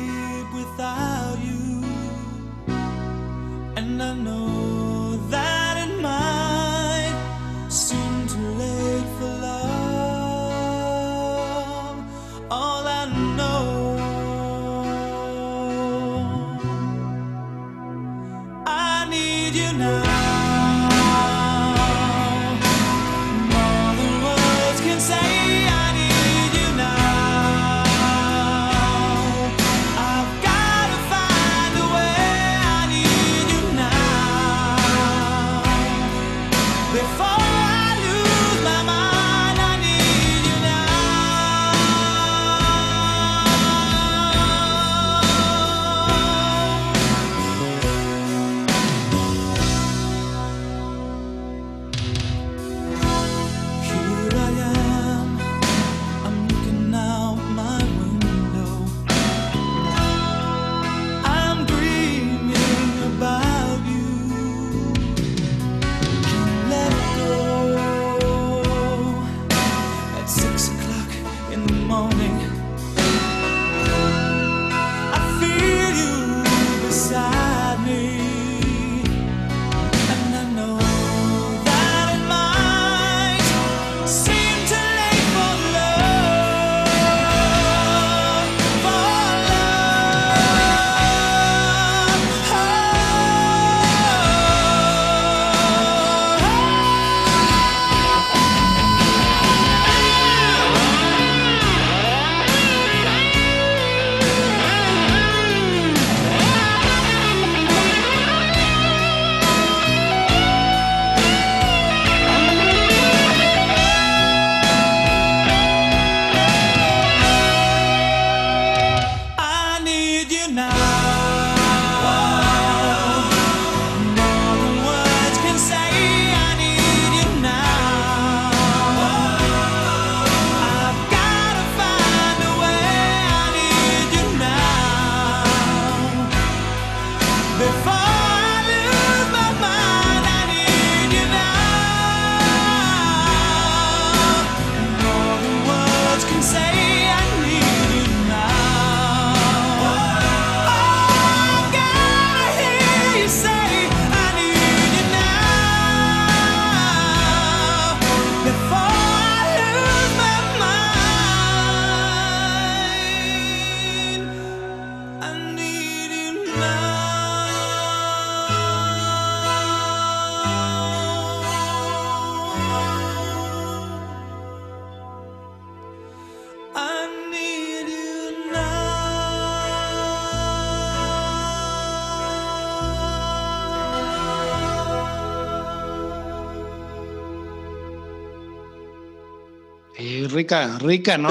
rica, rica, ¿no?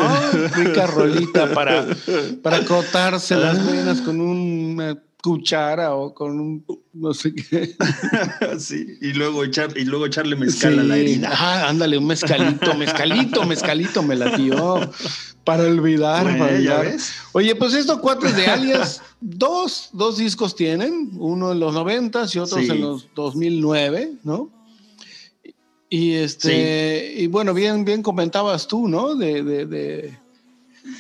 Rica rolita para, para cortarse las venas con una cuchara o con un no sé qué. sí, y luego, echar, y luego echarle mezcal a la Sí. herida. Ajá, ándale, un mezcalito, mezcalito, mezcalito me latió. Para olvidar, Bueno, para olvidar. ves. Oye, pues estos cuatro de alias, dos, dos discos tienen, uno en los noventas y otros Sí. en los 2009, ¿no? Y este, y bueno, bien, bien comentabas tú, ¿no? De, de, de,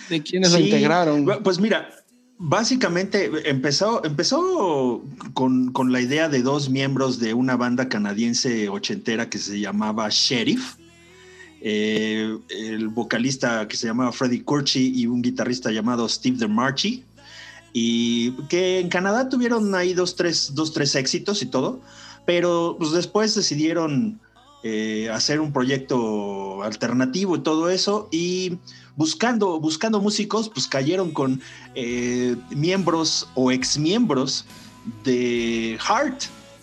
de quienes lo integraron. Pues mira, básicamente empezó, empezó con, con la idea de dos miembros de una banda canadiense ochentera que se llamaba Sheriff. Eh, el vocalista que se llamaba Freddie Curchi y un guitarrista llamado Steve DeMarchi. Y que en Canadá tuvieron ahí dos, tres, dos, tres éxitos y todo, pero pues después decidieron eh, hacer un proyecto alternativo y todo eso. Y buscando, buscando músicos, pues cayeron con eh, miembros o exmiembros de Heart,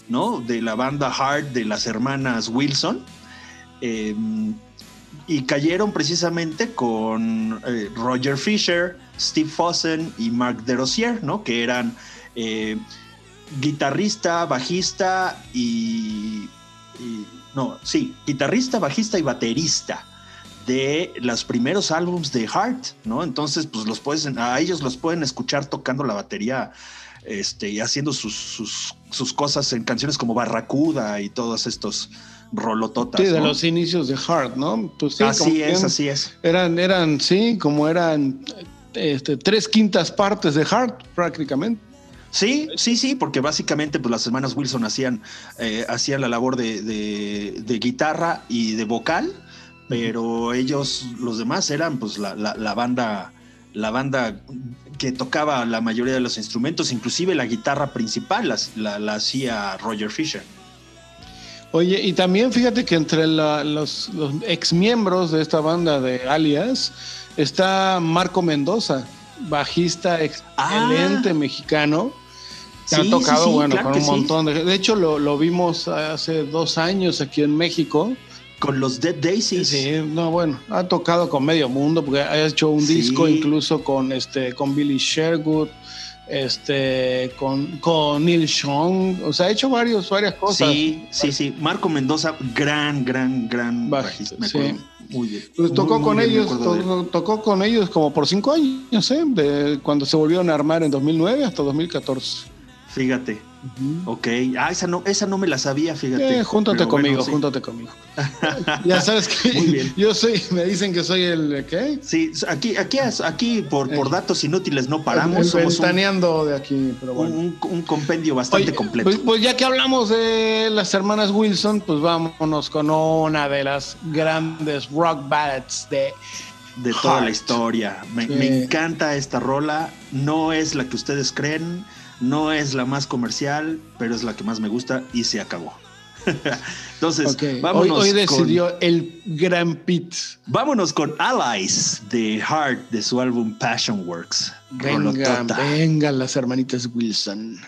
¿no? De la banda Heart de las hermanas Wilson. Eh, y cayeron precisamente con eh, Roger Fisher, Steve Fossen y Mark DeRosier, ¿no? Que eran guitarrista, bajista y- no, sí, guitarrista, bajista y baterista de los primeros álbums de Heart, ¿no? Entonces, pues los puedes, a ellos los pueden escuchar tocando la batería este, y haciendo sus, sus, sus cosas en canciones como Barracuda y todos estos rolototas. Sí, de ¿no? los inicios de Heart, ¿no? Pues sí, así es, así es. Eran, eran, sí, como eran este, tres quintas partes de Heart, prácticamente. Sí, sí, sí, porque básicamente pues las hermanas Wilson hacían, eh, hacían la labor de, de- de guitarra y de vocal, pero ellos, los demás, eran pues la, la- la banda, la banda que tocaba la mayoría de los instrumentos, inclusive la guitarra principal la, la- la hacía Roger Fisher. Oye, y también fíjate que entre la- los, los ex miembros de esta banda de Alias está Marco Mendoza, bajista excelente Ah. mexicano. Sí, ha tocado, sí, bueno, claro con un sí. montón de. De hecho, lo, lo vimos hace dos años aquí en México. Con los Dead Daisies. Sí, no, bueno, ha tocado con medio mundo porque ha hecho un Sí. disco incluso con este con Billy Sherwood, este con, con Neil Young, o sea, ha hecho varios varias cosas. Sí, sí, sí. Marco Mendoza, gran, gran, gran Bajista. Me sí. acuerdo Muy bien. Pues tocó muy con ellos, tocó con ellos como por cinco años, ¿eh? De cuando se volvieron a armar en 2009 hasta 2014. Fíjate. Ok. Ah, esa no, esa no me la sabía, fíjate. Eh, júntate Pero bueno, conmigo, sí. júntate conmigo. ya sabes que Muy bien. yo soy, me dicen que soy el, ¿qué? Sí, aquí, aquí, aquí por, por El- datos inútiles no paramos. el Somos un, de aquí, pero bueno. un- un compendio bastante Oye, completo. Pues, pues ya que hablamos de las hermanas Wilson, pues vámonos con una de las grandes rock ballads de de toda la historia. Me, Sí. me encanta esta rola. No es la que ustedes creen, no es la más comercial, pero es la que más me gusta y se acabó. Entonces, Hoy, vámonos, hoy con, decidió el gran Pete. vámonos con Allies de Heart de su álbum Passion Works. Venga, Rolotota. vengan las hermanitas Wilson.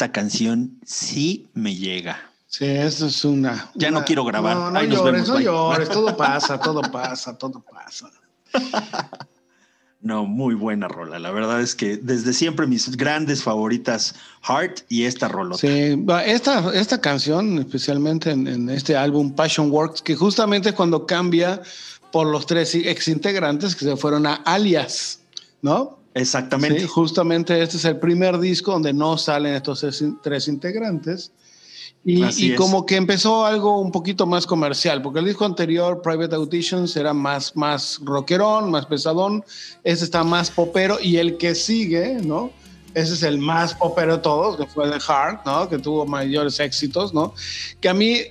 Esta canción sí me llega. Sí, eso es una. Ya no quiero grabar. No, no Ahí nos llores, vemos, no llores, todo pasa, todo pasa, todo pasa. No, muy buena rola. La verdad es que desde siempre mis grandes favoritas, Heart y esta rolota. Sí, esta, esta canción, especialmente en, en este álbum Passion Works, que justamente es cuando cambia por los tres ex integrantes que se fueron a Alias, ¿no? Exactamente. Sí, justamente este es el primer disco donde no salen estos tres, integrantes. Y, y como que empezó algo un poquito más comercial, porque el disco anterior, Private Auditions, era más, más rockerón, más pesadón. Este está más popero. Y el que sigue, ¿no? Ese es el más popero de todos, que fue The Heart, ¿no? Que tuvo mayores éxitos, ¿no? Que a mí,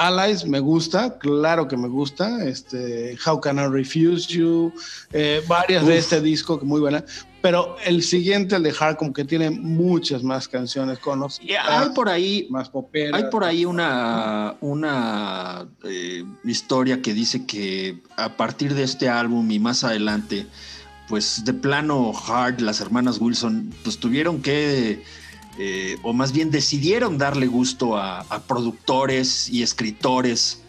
Allies me gusta, claro que me gusta. Este, How Can I Refuse You, eh, varias de este disco, que muy buena. Pero el siguiente, el de Heart, como que tiene muchas más canciones conocidas. Y hay por ahí, más popera. hay por ahí una, una eh, historia que dice que a partir de este álbum y más adelante, pues de plano Hard, las hermanas Wilson, pues tuvieron que, eh, o más bien decidieron darle gusto a, productores y escritores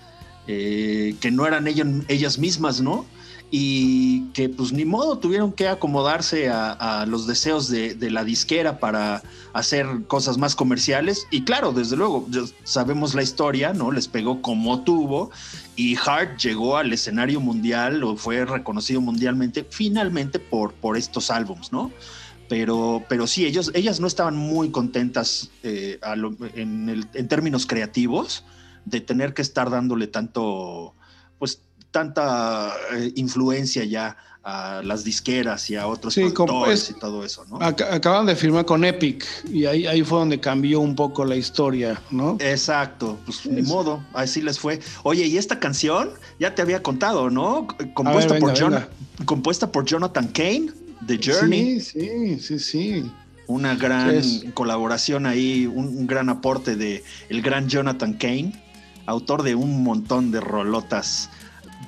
eh, que no eran ellos, ellas mismas, ¿no? Y que pues ni modo tuvieron que acomodarse a, los deseos de, la disquera para hacer cosas más comerciales. Y claro, desde luego, sabemos la historia, ¿no? Les pegó como tuvo. Y Hart llegó al escenario mundial o fue reconocido mundialmente finalmente por, por estos álbums, ¿no? Pero, pero sí, ellos, ellas no estaban muy contentas eh, a lo- en, el- en términos creativos de tener que estar dándole tanto, pues, tanta eh, influencia ya a las disqueras y a otros Sí, productores es- y todo eso, ¿no? Ac- acaban de firmar con Epic y ahí, ahí fue donde cambió un poco la historia, ¿no? Exacto, pues ni modo, así les fue. Oye, y esta canción ya te había contado, ¿no? Compuesta, por, Jon- compuesta por Jonathan Kane, The Journey, Sí, sí, sí, sí. una gran colaboración ahí, un, un gran aporte de el gran Jonathan Kane, autor de un montón de rolotas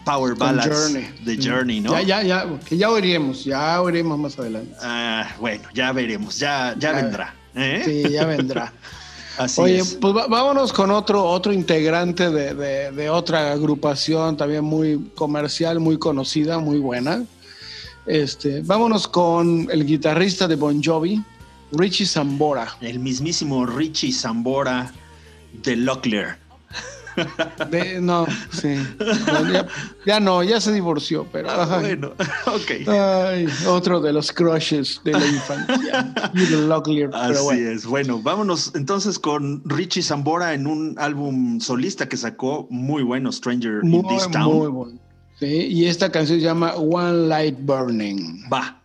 power ballads Journey. de Mm. Journey, ¿no? Ya, ya, ya, que ya oiremos, ya oiremos más adelante. Ah, bueno, ya veremos, ya, ya Ya. vendrá. ¿eh? Sí, ya vendrá. Así Oye, es. pues vámonos con otro, otro integrante de, de- de otra agrupación también muy comercial, muy conocida, muy buena. Este, vámonos con el guitarrista de Bon Jovi, Richie Sambora. El mismísimo Richie Zambora de Locklear. De- no, sí. No, ya, ya no, ya se divorció, pero. Ah, bueno, ok. ay, otro de los crushes de la infancia. Locklear, Así bueno. es. Bueno, vámonos entonces con Richie Zambora en un álbum solista que sacó muy bueno, Stranger in Muy, This Town. muy bueno. Sí, y esta canción se llama One Light Burning. Va.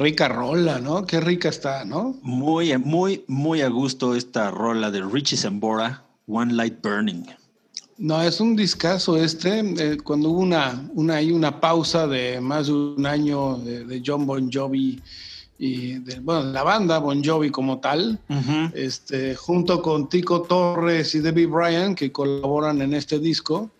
Rica rola, ¿no? Qué rica está, ¿no? Muy, muy, muy a gusto esta rola de Richie Sambora, One Light Burning. No, es un discazo este. eh, cuando hubo una, una, hay una pausa de más de un año de, de John Bon Jovi y de, bueno, la banda Bon Jovi como tal, este, junto con Tico Torres y Debbie Bryan, que colaboran en este disco,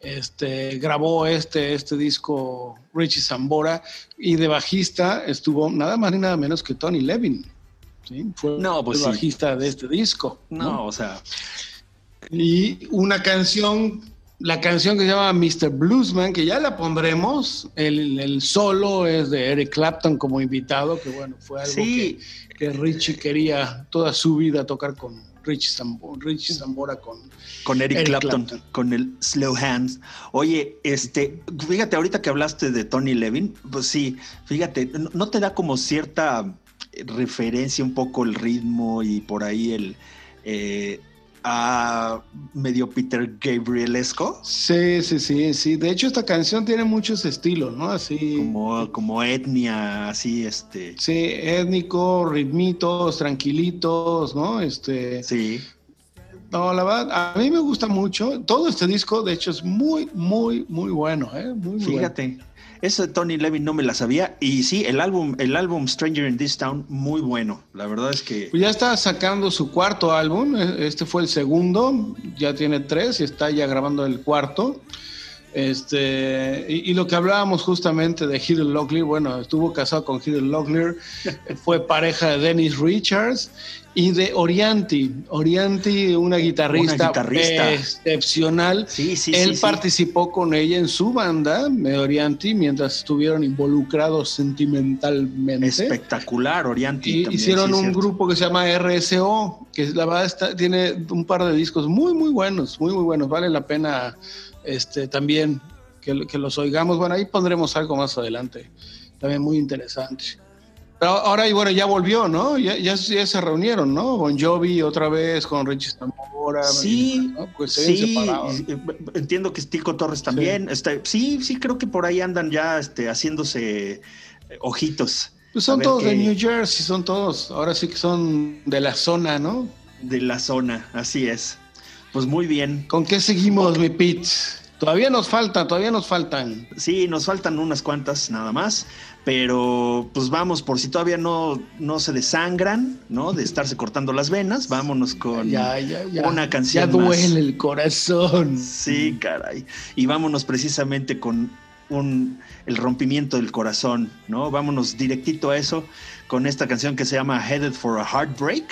este, grabó este, este disco Richie Zambora y de bajista estuvo nada más ni nada menos que Tony Levin. ¿sí? Fue No, pues el sí. bajista de este disco. No, o sea, Y una canción, la canción que se llama Mr. Bluesman, que ya la pondremos. El, el solo es de Eric Clapton como invitado, que bueno, fue algo sí, que, que Richie quería toda su vida tocar con Richie Zambora, Richie Zambora con... con Eric, Eric Clapton, Clapton. con el Slow Hands. Oye, este, fíjate, ahorita que hablaste de Tony Levin, pues sí, fíjate, ¿no- ¿no te da como cierta referencia un poco el ritmo y por ahí el eh, a medio Peter Gabrielesco? Sí, sí, sí, sí. De hecho, esta canción tiene muchos estilos, ¿no? Así... Como, como etnia, así, este. Sí, étnico, ritmitos, tranquilitos, ¿no? Este... Sí. No, la verdad, a mí me gusta mucho. Todo este disco, de hecho, es muy, muy, muy bueno, ¿eh? Muy, muy Fíjate, eso de Tony Levin no me la sabía. Y sí, el álbum, el álbum Stranger in This Town, muy bueno. La verdad es que. Pues ya está sacando su cuarto álbum. e- Este fue el segundo. Ya tiene tres y está ya grabando el cuarto. Este, y, y lo que hablábamos justamente de Heather Locklear, bueno, estuvo casado con Heather Locklear, fue pareja de Dennis Richards y de Orianti. Orianti, una guitarrista, guitarrista. excepcional. Sí, sí, Él sí, participó con ella en su banda, de Orianti, mientras estuvieron involucrados sentimentalmente. Espectacular, Orianti. Y también, hicieron un cierto. grupo que se llama RSO, que la verdad está- tiene un par de discos muy, muy buenos, muy, muy buenos. Vale la pena este, también que, que los oigamos. Bueno, ahí pondremos algo más adelante, también muy interesante. Pero ahora, y bueno, ya volvió, ¿no? Ya, ya, ya se reunieron, ¿no? Bon Jovi otra vez con Richie Zambora. Sí, ¿no? Pues sí, entiendo que Tico Torres también. Este, sí, sí, creo que por ahí andan ya este, haciéndose eh, ojitos Pues son todos de New Jersey, son todos. Ahora sí que son de la zona, ¿no? de la zona, así es. Pues muy bien. ¿Con qué seguimos, mi Pete? Todavía nos falta, todavía nos faltan. Sí, nos faltan unas cuantas nada más, pero pues vamos, por si todavía no, no se desangran, ¿no? De estarse cortando las venas, vámonos con Ya, ya, ya. una canción Ya más. duele el corazón. Sí, caray. Y vámonos precisamente con un, el rompimiento del corazón, ¿no? Vámonos directito a eso con esta canción que se llama Headed for a Heartbreak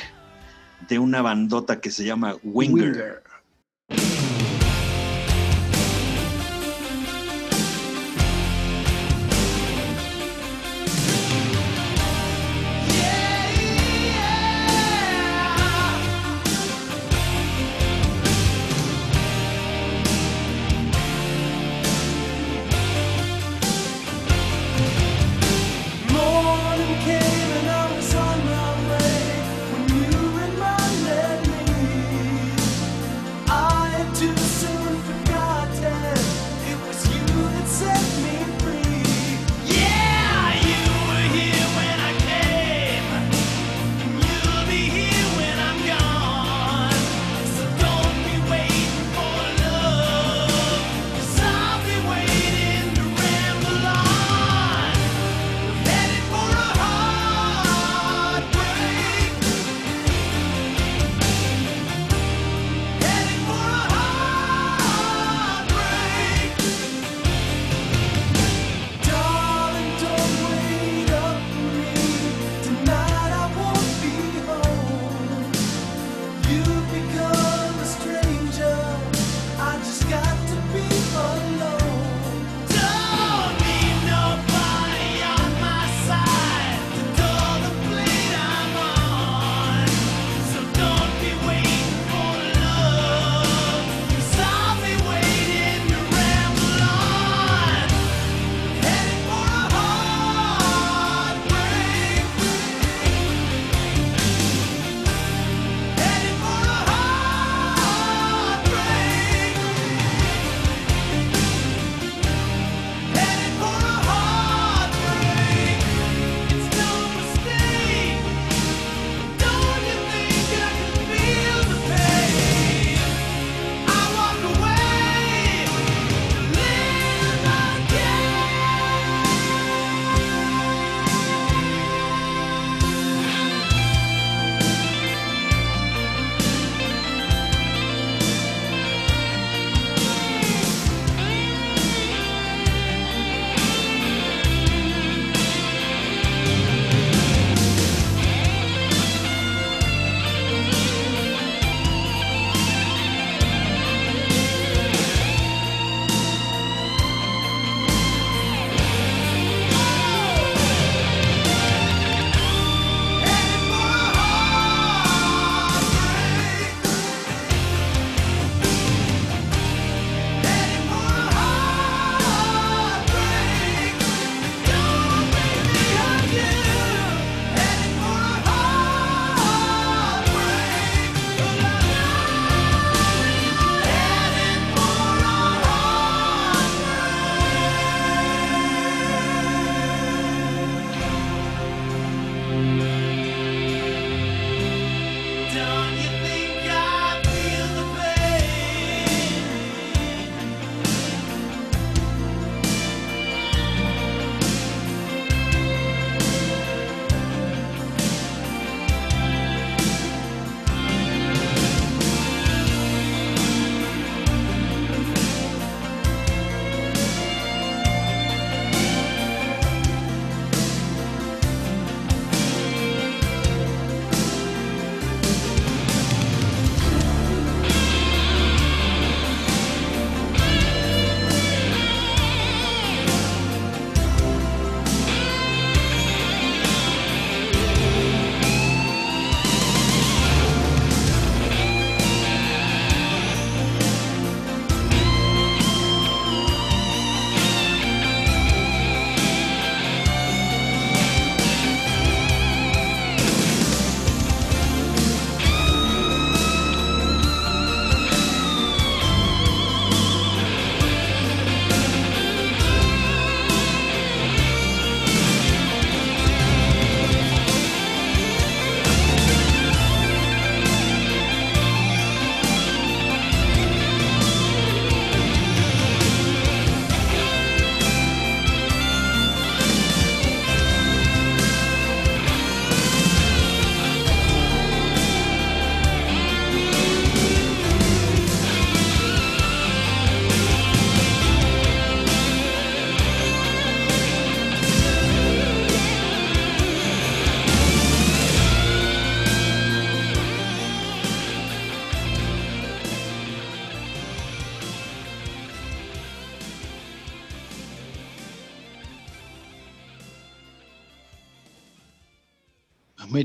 de una bandota que se llama Winger. Winger.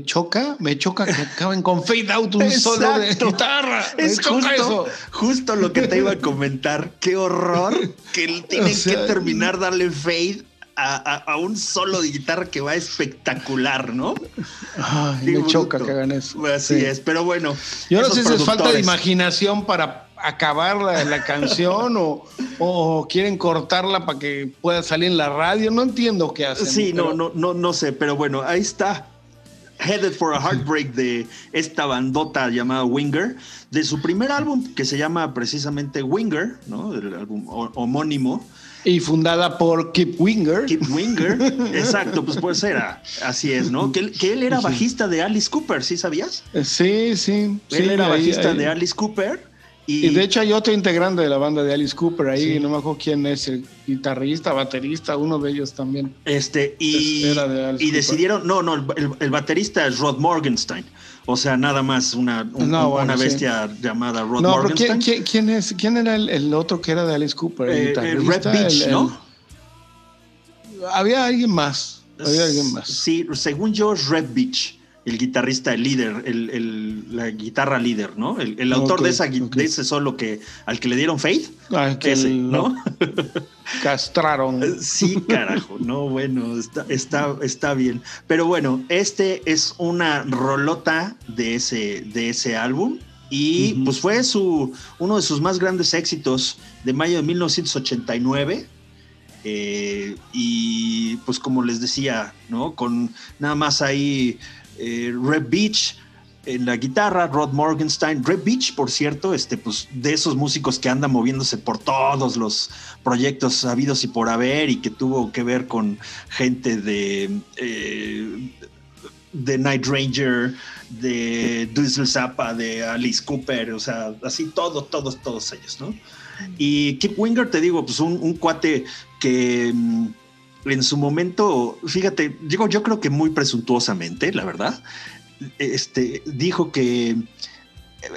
Me choca, me choca que acaben con fade out un solo de guitarra. Es justo, eso. justo lo que te iba a comentar. Qué horror que tienen O sea, que terminar darle fade a, a- a un solo de guitarra que va espectacular, ¿no? Ay, Qué me choca que hagan eso. Así Sí. es, pero bueno. Yo no sé si es falta de imaginación para acabar la, la canción o, o quieren cortarla para que pueda salir en la radio. No entiendo qué hacen. Sí, no, no, no, no sé, pero bueno, ahí está. Headed for a Heartbreak de esta bandota llamada Winger, de su primer álbum que se llama precisamente Winger, ¿no? El álbum ho- homónimo. Y fundada por Kip Winger. Kip Winger, exacto, pues pues era, así es, ¿no? Que él, que él era bajista de Alice Cooper, ¿sí sabías? Sí, sí. sí, él era ahí- bajista ahí. de Alice Cooper. Y, Y de hecho hay otro integrante de la banda de Alice Cooper ahí, Sí. no me acuerdo quién es, el guitarrista, baterista, uno de ellos también. este, y, Era de Alice y decidieron, no, no, el, el- baterista es Rod Morgenstein. O sea, nada más una, un- No, un- bueno, una sí. bestia llamada Rod no, pero Morgenstein. ¿quién, quién, quién es, ¿quién era el, el otro que era de Alice Cooper? El Eh, eh, Red Beach, ¿no? Había alguien más. Había alguien más. Sí, según yo es Red Beach, el guitarrista, el líder, el, el- la guitarra líder, ¿no? El, el autor de, esa, de ese solo que al que le dieron Faith. Ah, que Ese, ¿no? castraron. Sí, carajo, no, bueno, está, está, está bien. Pero bueno, este es una rolota de ese, de ese álbum. Y pues fue su, uno de sus más grandes éxitos de mayo de 1989. Eh, y pues como les decía, ¿no? Con nada más ahí eh, Red Beach en la guitarra, Rod Morgenstein. Red Beach, por cierto, este, pues de esos músicos que andan moviéndose por todos los proyectos habidos y por haber y que tuvo que ver con gente de, eh, de Night Ranger, de Dweezil Zappa, de Alice Cooper, o sea, así todos, todos, todos ellos, ¿no? Y Kip Winger, te digo, pues un, un cuate que mm, en su momento, fíjate, digo, yo creo que muy presuntuosamente, la verdad, este, dijo que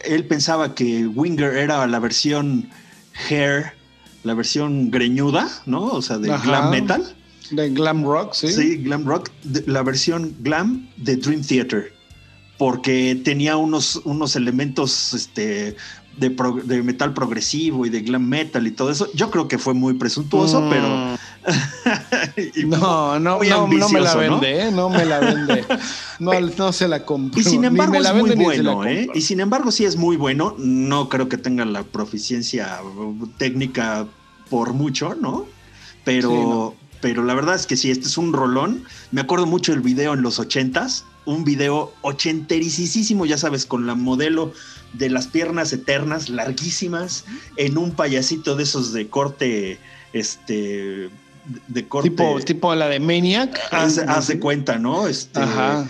él pensaba que Winger era la versión hair, la versión greñuda, ¿no? O sea, de Ajá. glam metal. De glam rock, sí. Sí, glam rock, de- la versión glam de Dream Theater, porque tenía unos, unos elementos este, de, pro- de metal progresivo y de glam metal y todo eso. Yo creo que fue muy presuntuoso, Mm. pero... No, no, no, no me la vende. No me la vende. No, no se la compro. Y sin Ni embargo me la es muy bueno, ¿eh? Y sin embargo sí es muy bueno. No creo que tenga la proficiencia uh, técnica por mucho, ¿no? Pero, Sí, no. pero la verdad es que sí, este es un rolón. Me acuerdo mucho del video en los ochentas, un video ochentericísimo, ya sabes, con la modelo de las piernas eternas, larguísimas, en un payasito de esos de corte, este, de corte. Tipo, tipo la de Maniac. de cuenta, ¿no? Este, Ajá.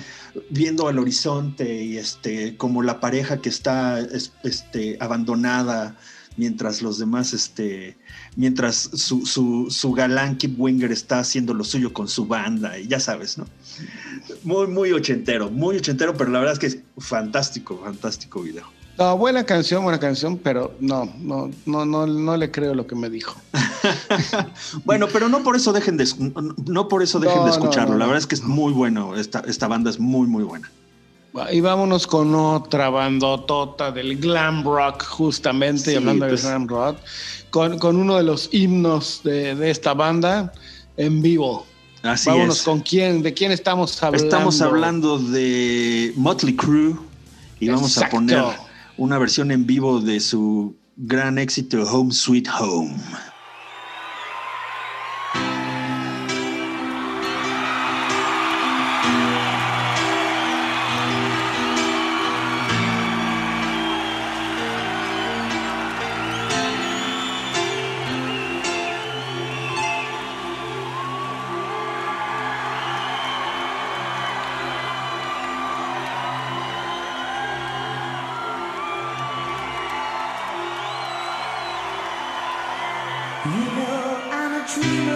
viendo al horizonte y este como la pareja que está es- este abandonada mientras los demás este mientras su, su, su galán Kip Winger está haciendo lo suyo con su banda y ya sabes, ¿no? Muy muy ochentero, muy ochentero, pero la verdad es que es fantástico, fantástico video. No, buena canción, buena canción, pero no, no, no, no, no le creo lo que me dijo. Bueno, pero no por eso dejen de no por eso dejen No, de escucharlo. no, la verdad es que es muy bueno, esta, esta banda es muy muy buena. Y vámonos con otra bandotota del glam rock, justamente, Sí, hablando pues. de glam rock, con, con uno de los himnos de, de esta banda en vivo. Así vámonos es. con quién, de quién estamos hablando. Estamos hablando de Motley Crue y vamos a poner una versión en vivo de su gran éxito Home Sweet Home. I'm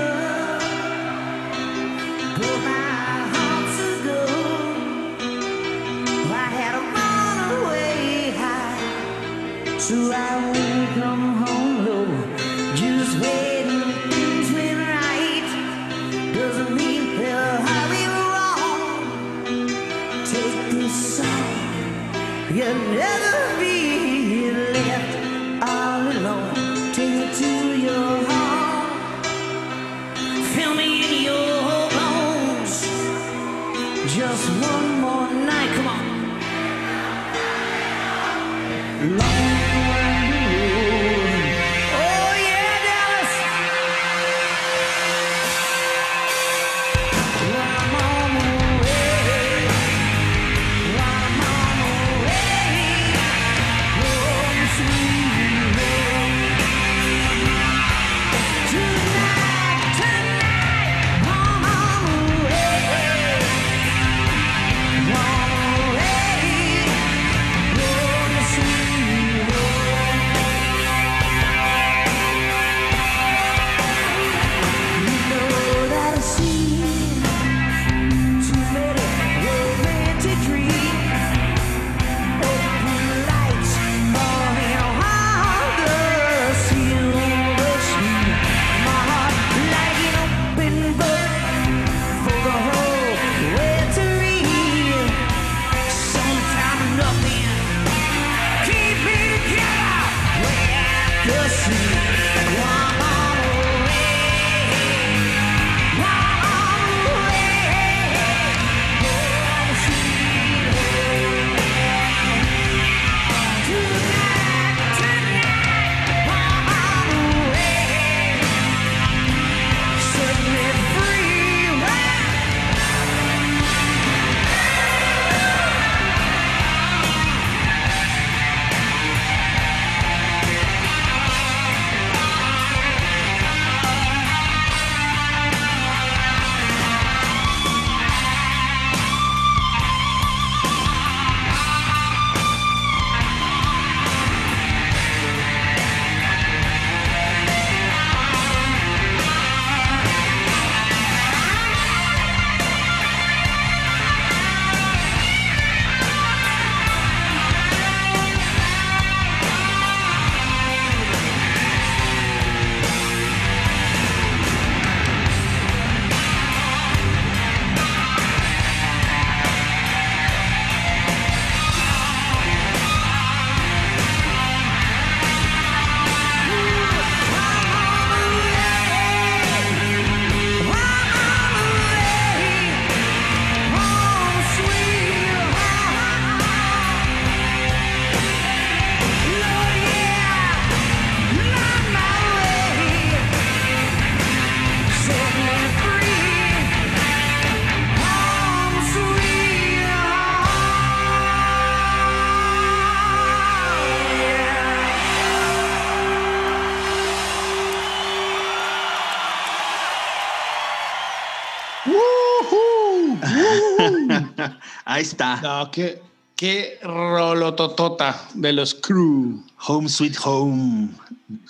Ahí está. no, qué, qué rolototota de los crew. Home Sweet Home.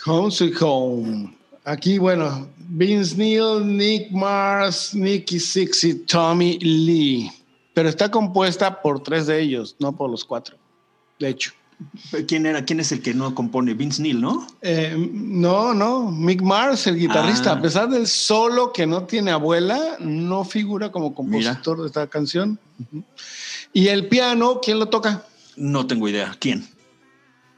Home Sweet Home. Aquí, bueno, Vince Neil, Nick Mars, Nicky Six y Tommy Lee. Pero está compuesta por tres de ellos, no por los cuatro. De hecho. ¿Quién era? ¿Quién es el que no compone? Vince Neil, ¿no? Eh, no, no. Mick Mars, el guitarrista, Ah. a pesar del solo que no tiene abuela, no figura como compositor de esta canción. Y el piano, ¿quién lo toca? No tengo idea. ¿Quién?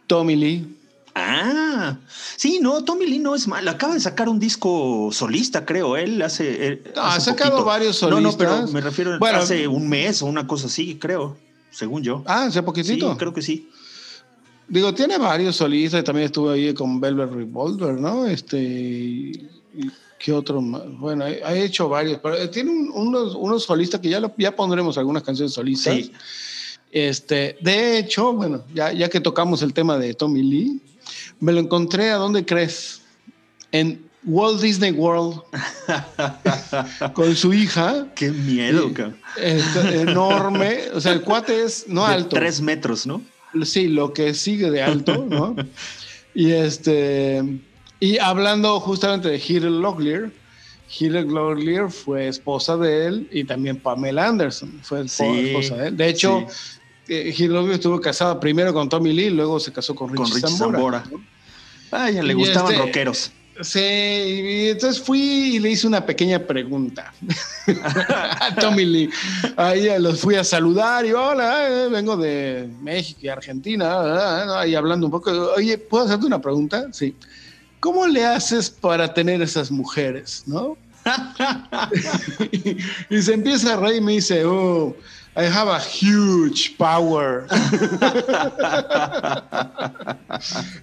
Tommy Lee. Ah, sí, no, Tommy Lee no es mal. Acaba de sacar un disco solista, creo. Él hace. él Ah, ha sacado poquito. varios No, no, pero solistas. me refiero Bueno, hace un mes o una cosa así, creo. Según yo. Ah, hace sí, poquitito. creo que sí. Digo, tiene varios solistas y también estuvo ahí con Velvet Revolver, ¿no? Este. y ¿Qué otro más? Bueno, ha hecho varios, pero eh, tiene un- unos, unos solistas que ya, lo- ya pondremos algunas canciones solistas. Sí. Este, de hecho, bueno, ya, ya que tocamos el tema de Tommy Lee, me lo encontré a dónde crees? En Walt Disney World con su hija. Qué miedo, cabrón. enorme. O sea, el cuate es no De alto. Tres metros, ¿no? Sí, lo que sigue de alto, ¿no? y este. Y hablando justamente de Hitler Locklear, Hitler Locklear fue esposa de él y también Pamela Anderson fue Sí, esposa de él. De hecho, eh, Hitler Locklear estuvo casada primero con Tommy Lee, luego se casó con Richie, Con Richie Zambora. Zambora. Ah, ya le Y gustaban este- rockeros. Sí, y entonces fui y le hice una pequeña pregunta a Tommy Lee. Ahí eh, los fui a saludar y hola, eh, vengo de México y Argentina, ah, ah, y hablando un poco. Oye, ¿puedo hacerte una pregunta? Sí. ¿Cómo le haces para tener esas mujeres, no? y se empieza a reír y me dice, oh, I have a huge power.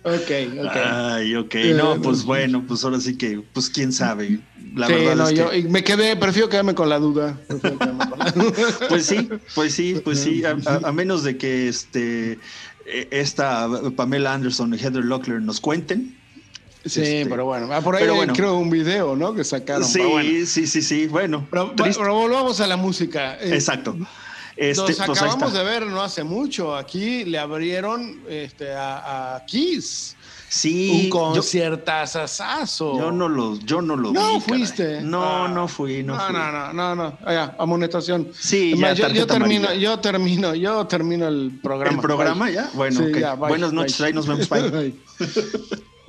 ok, ok. Ay, ok. Eh, No, pues bueno, pues ahora sí que, pues quién sabe. La sí, verdad no, es que, yo y me quedé, prefiero quedarme con la duda. Prefiero quedarme con la duda. pues sí, pues sí, pues sí. A, a- a menos de que este eh, esta Pamela Anderson y Heather Locklear nos cuenten. Sí, Este, pero bueno, ah, por ahí pero bueno. creo un video, ¿no? Que sacaron. Sí, bueno. sí, sí, sí. Bueno, Pero, volvamos a la música. Eh, exacto. Este, Nos pues acabamos de ver no hace mucho. Aquí le abrieron este, a, a Kiss Sí, un yo, conciertazazazo. yo no lo, yo no lo No vi, fuiste. caray. No, Ah. no fui, no, no, fui. no, no, no, no. Ah, ya, amonestación. Sí, ya, yo, yo termino, amarilla. yo termino, yo termino el programa. ¿El programa Bye. ya? Bueno, Sí, ok. ya, bye, Buenas noches, bye. ahí nos vemos. Bye.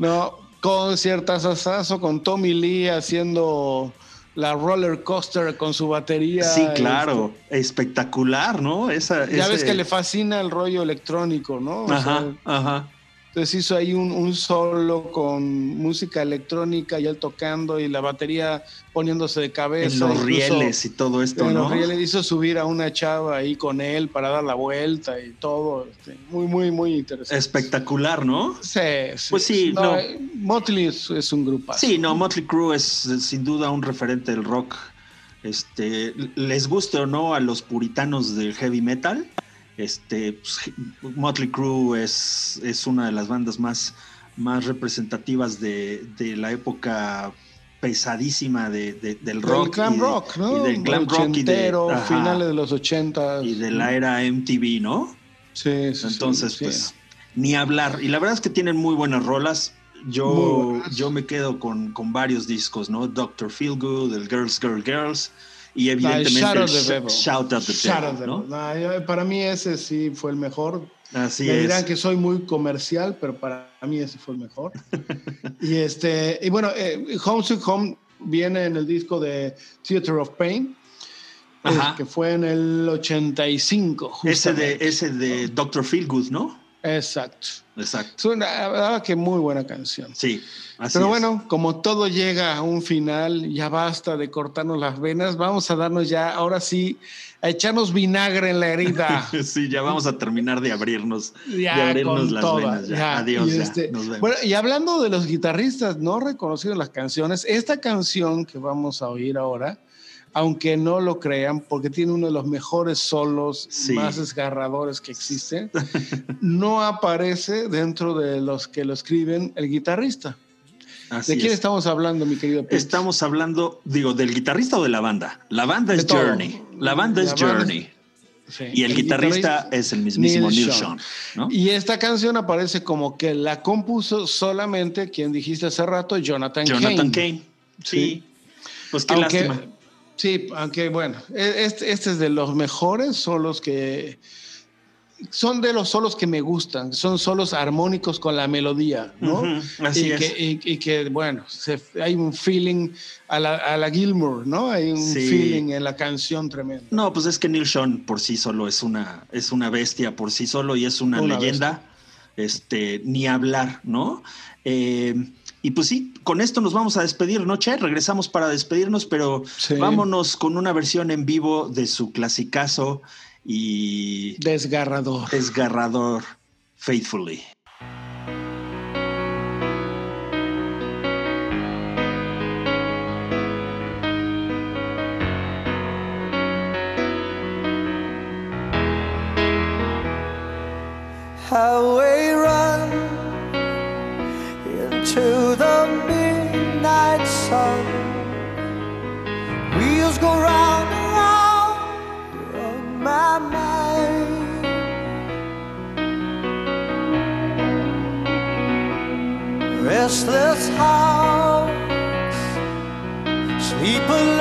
No, conciertazazazo con Tommy Lee haciendo la roller coaster con su batería. Sí, claro, espectacular, ¿no? Esa, este, ya ves que le fascina el rollo electrónico, ¿no? O Ajá, sea, ajá. Entonces hizo ahí un, un solo con música electrónica y él tocando y la batería poniéndose de cabeza. En los incluso rieles y todo esto, en ¿no? los rieles hizo subir a una chava ahí con él para dar la vuelta y todo. este, muy, muy, muy interesante. Espectacular, ¿no? Sí, sí, Pues sí, No, no. Motley es, es un grupo. Sí, no, Motley Crue es eh, sin duda un referente del rock. Este, les guste o no a los puritanos del heavy metal, este, pues, Motley Crue es, es una de las bandas más, más representativas de, de la época pesadísima de, de- del rock. Del glam y de- rock, ¿no? Y del glam rock y de, ajá, finales de los ochentas. y de la era MTV, ¿no? Sí, sí, Entonces, sí, pues, ni hablar. Y la verdad es que tienen muy buenas rolas. Yo, buenas. yo me quedo con, con varios discos, ¿no? Doctor Feelgood, el Girls, Girl, Girls. Y evidentemente Shout el. Shout at the Devil, the ¿no? No, para mí ese sí fue el mejor. Así Me es. dirán que soy muy comercial, pero para mí ese fue el mejor. y este y bueno, eh, Home Sweet Home viene en el disco de Theater of Pain, eh, Ajá. que fue en el 85. Ese de, justamente. ese de Doctor Feelgood, ¿no? Exacto. Exacto. Es una la verdad que muy buena canción. Sí, así Pero es. bueno, como todo llega a un final, ya basta de cortarnos las venas, vamos a darnos ya, ahora sí, a echarnos vinagre en la herida. Sí, ya vamos a terminar de abrirnos, Ya, de abrirnos las toda, venas. Ya. ya. Adiós, Y ya. este, Nos vemos. Bueno, y hablando de los guitarristas no reconocidos en las canciones, esta canción que vamos a oír ahora, aunque no lo crean, porque tiene uno de los mejores solos Sí. más desgarradores que existen, no aparece dentro de los que lo escriben el guitarrista. Así ¿De quién es. estamos hablando, mi querido Pete? Estamos hablando, digo, del guitarrista o de la banda. La banda De es todo. Journey. La banda La es banda- Journey. Sí, Y el, guitarrista, es el mismísimo Neil Neil. Sean. ¿no? Y esta canción aparece como que la compuso solamente quien dijiste hace rato, Jonathan, Jonathan Cain. Kane. Sí. Sí. Pues qué aunque, lástima. Sí, aunque bueno, e- este, este es de los mejores solos que son de los solos que me gustan, son solos armónicos con la melodía, ¿no? Así y, es. Que, y, y que, bueno, se- hay un feeling a la, a la Gilmour, ¿no? Hay un Sí. feeling en la canción tremendo. No, pues es que Neil Sean por sí solo es una, es una bestia por sí solo y es una, Una leyenda. Este, ni hablar, ¿no? Eh, y pues sí, con esto nos vamos a despedir, ¿no, Che? Regresamos para despedirnos, pero Sí. vámonos con una versión en vivo de su clasicazo y Desgarrador. desgarrador Faithfully. highway Restless hearts. Sleep alone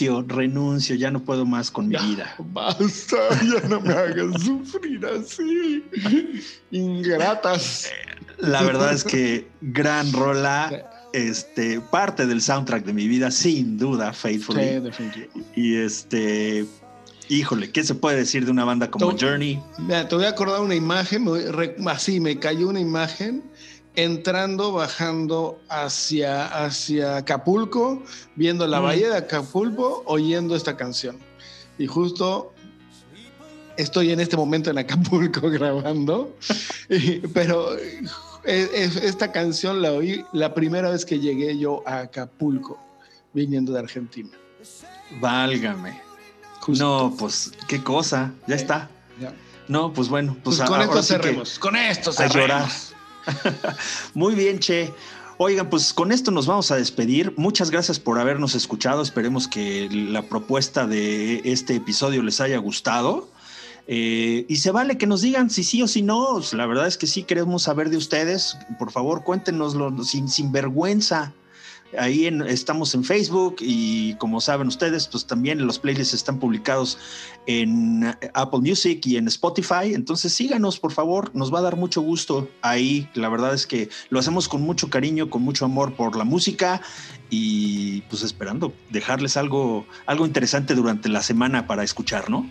Renuncio, renuncio, ya no puedo más con mi Ya, vida. Basta, ya no me hagas sufrir así. Ingratas. La verdad es que gran rola, este, parte del soundtrack de mi vida, sin duda, Sí, Faithfully. definitivo. Y este, híjole, ¿qué se puede decir de una banda como Tú- Journey? Mira, te voy a acordar una imagen, me voy- re- así me cayó una imagen entrando, bajando hacia, hacia Acapulco, viendo la Mm. bahía de Acapulco, oyendo esta canción. Y justo estoy en este momento en Acapulco grabando, y- pero eh, eh, esta canción la oí la primera vez que llegué yo a Acapulco, viniendo de Argentina. Válgame. Justo. No, pues, qué cosa, ya Sí. está. Ya. No, pues bueno, pues, Pues con ahora esto sí que cerremos. Con esto a cerremos. Muy bien, Che. Oigan, pues con esto nos vamos a despedir. Muchas gracias por habernos escuchado. Esperemos que la propuesta de este episodio les haya gustado. Eh, y se vale que nos digan si sí o si no. La verdad es que sí queremos saber de ustedes. Por favor, cuéntenoslo sin, sin vergüenza. Ahí en- estamos en Facebook y como saben ustedes, pues también los playlists están publicados en Apple Music y en Spotify. Entonces síganos, por favor, nos va a dar mucho gusto ahí. La verdad es que lo hacemos con mucho cariño, con mucho amor por la música y pues esperando dejarles algo, algo interesante durante la semana para escuchar, ¿no?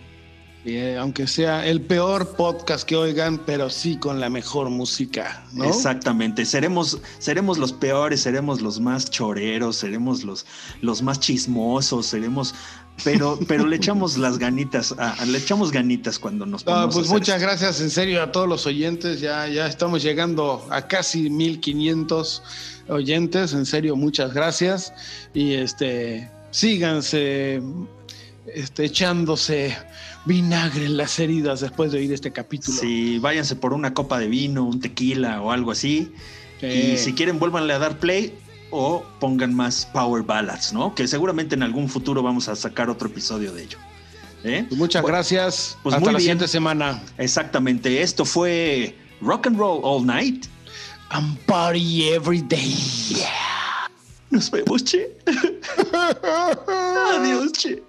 Y, aunque sea el peor podcast que oigan, pero sí con la mejor música, ¿no? Exactamente. Seremos, seremos los peores, seremos los más choreros, seremos los, los más chismosos, seremos, pero, pero le echamos las ganitas, a- a- le echamos ganitas cuando nos a pues muchas esto. gracias en serio a todos los oyentes. Ya, ya estamos llegando a casi 1500 oyentes. En serio, muchas gracias. Y este, síganse este, echándose vinagre en las heridas después de oír este capítulo. Sí, váyanse por una copa de vino, un tequila o algo así. Sí. Y si quieren, vuélvanle a dar play o pongan más Power Ballads, ¿no? Que seguramente en algún futuro vamos a sacar otro episodio de ello. ¿Eh? Pues muchas Bueno, gracias. pues Hasta la siguiente semana. Exactamente. Esto fue Rock and Roll All Night. And party every day. Nos vemos, che. Adiós, che.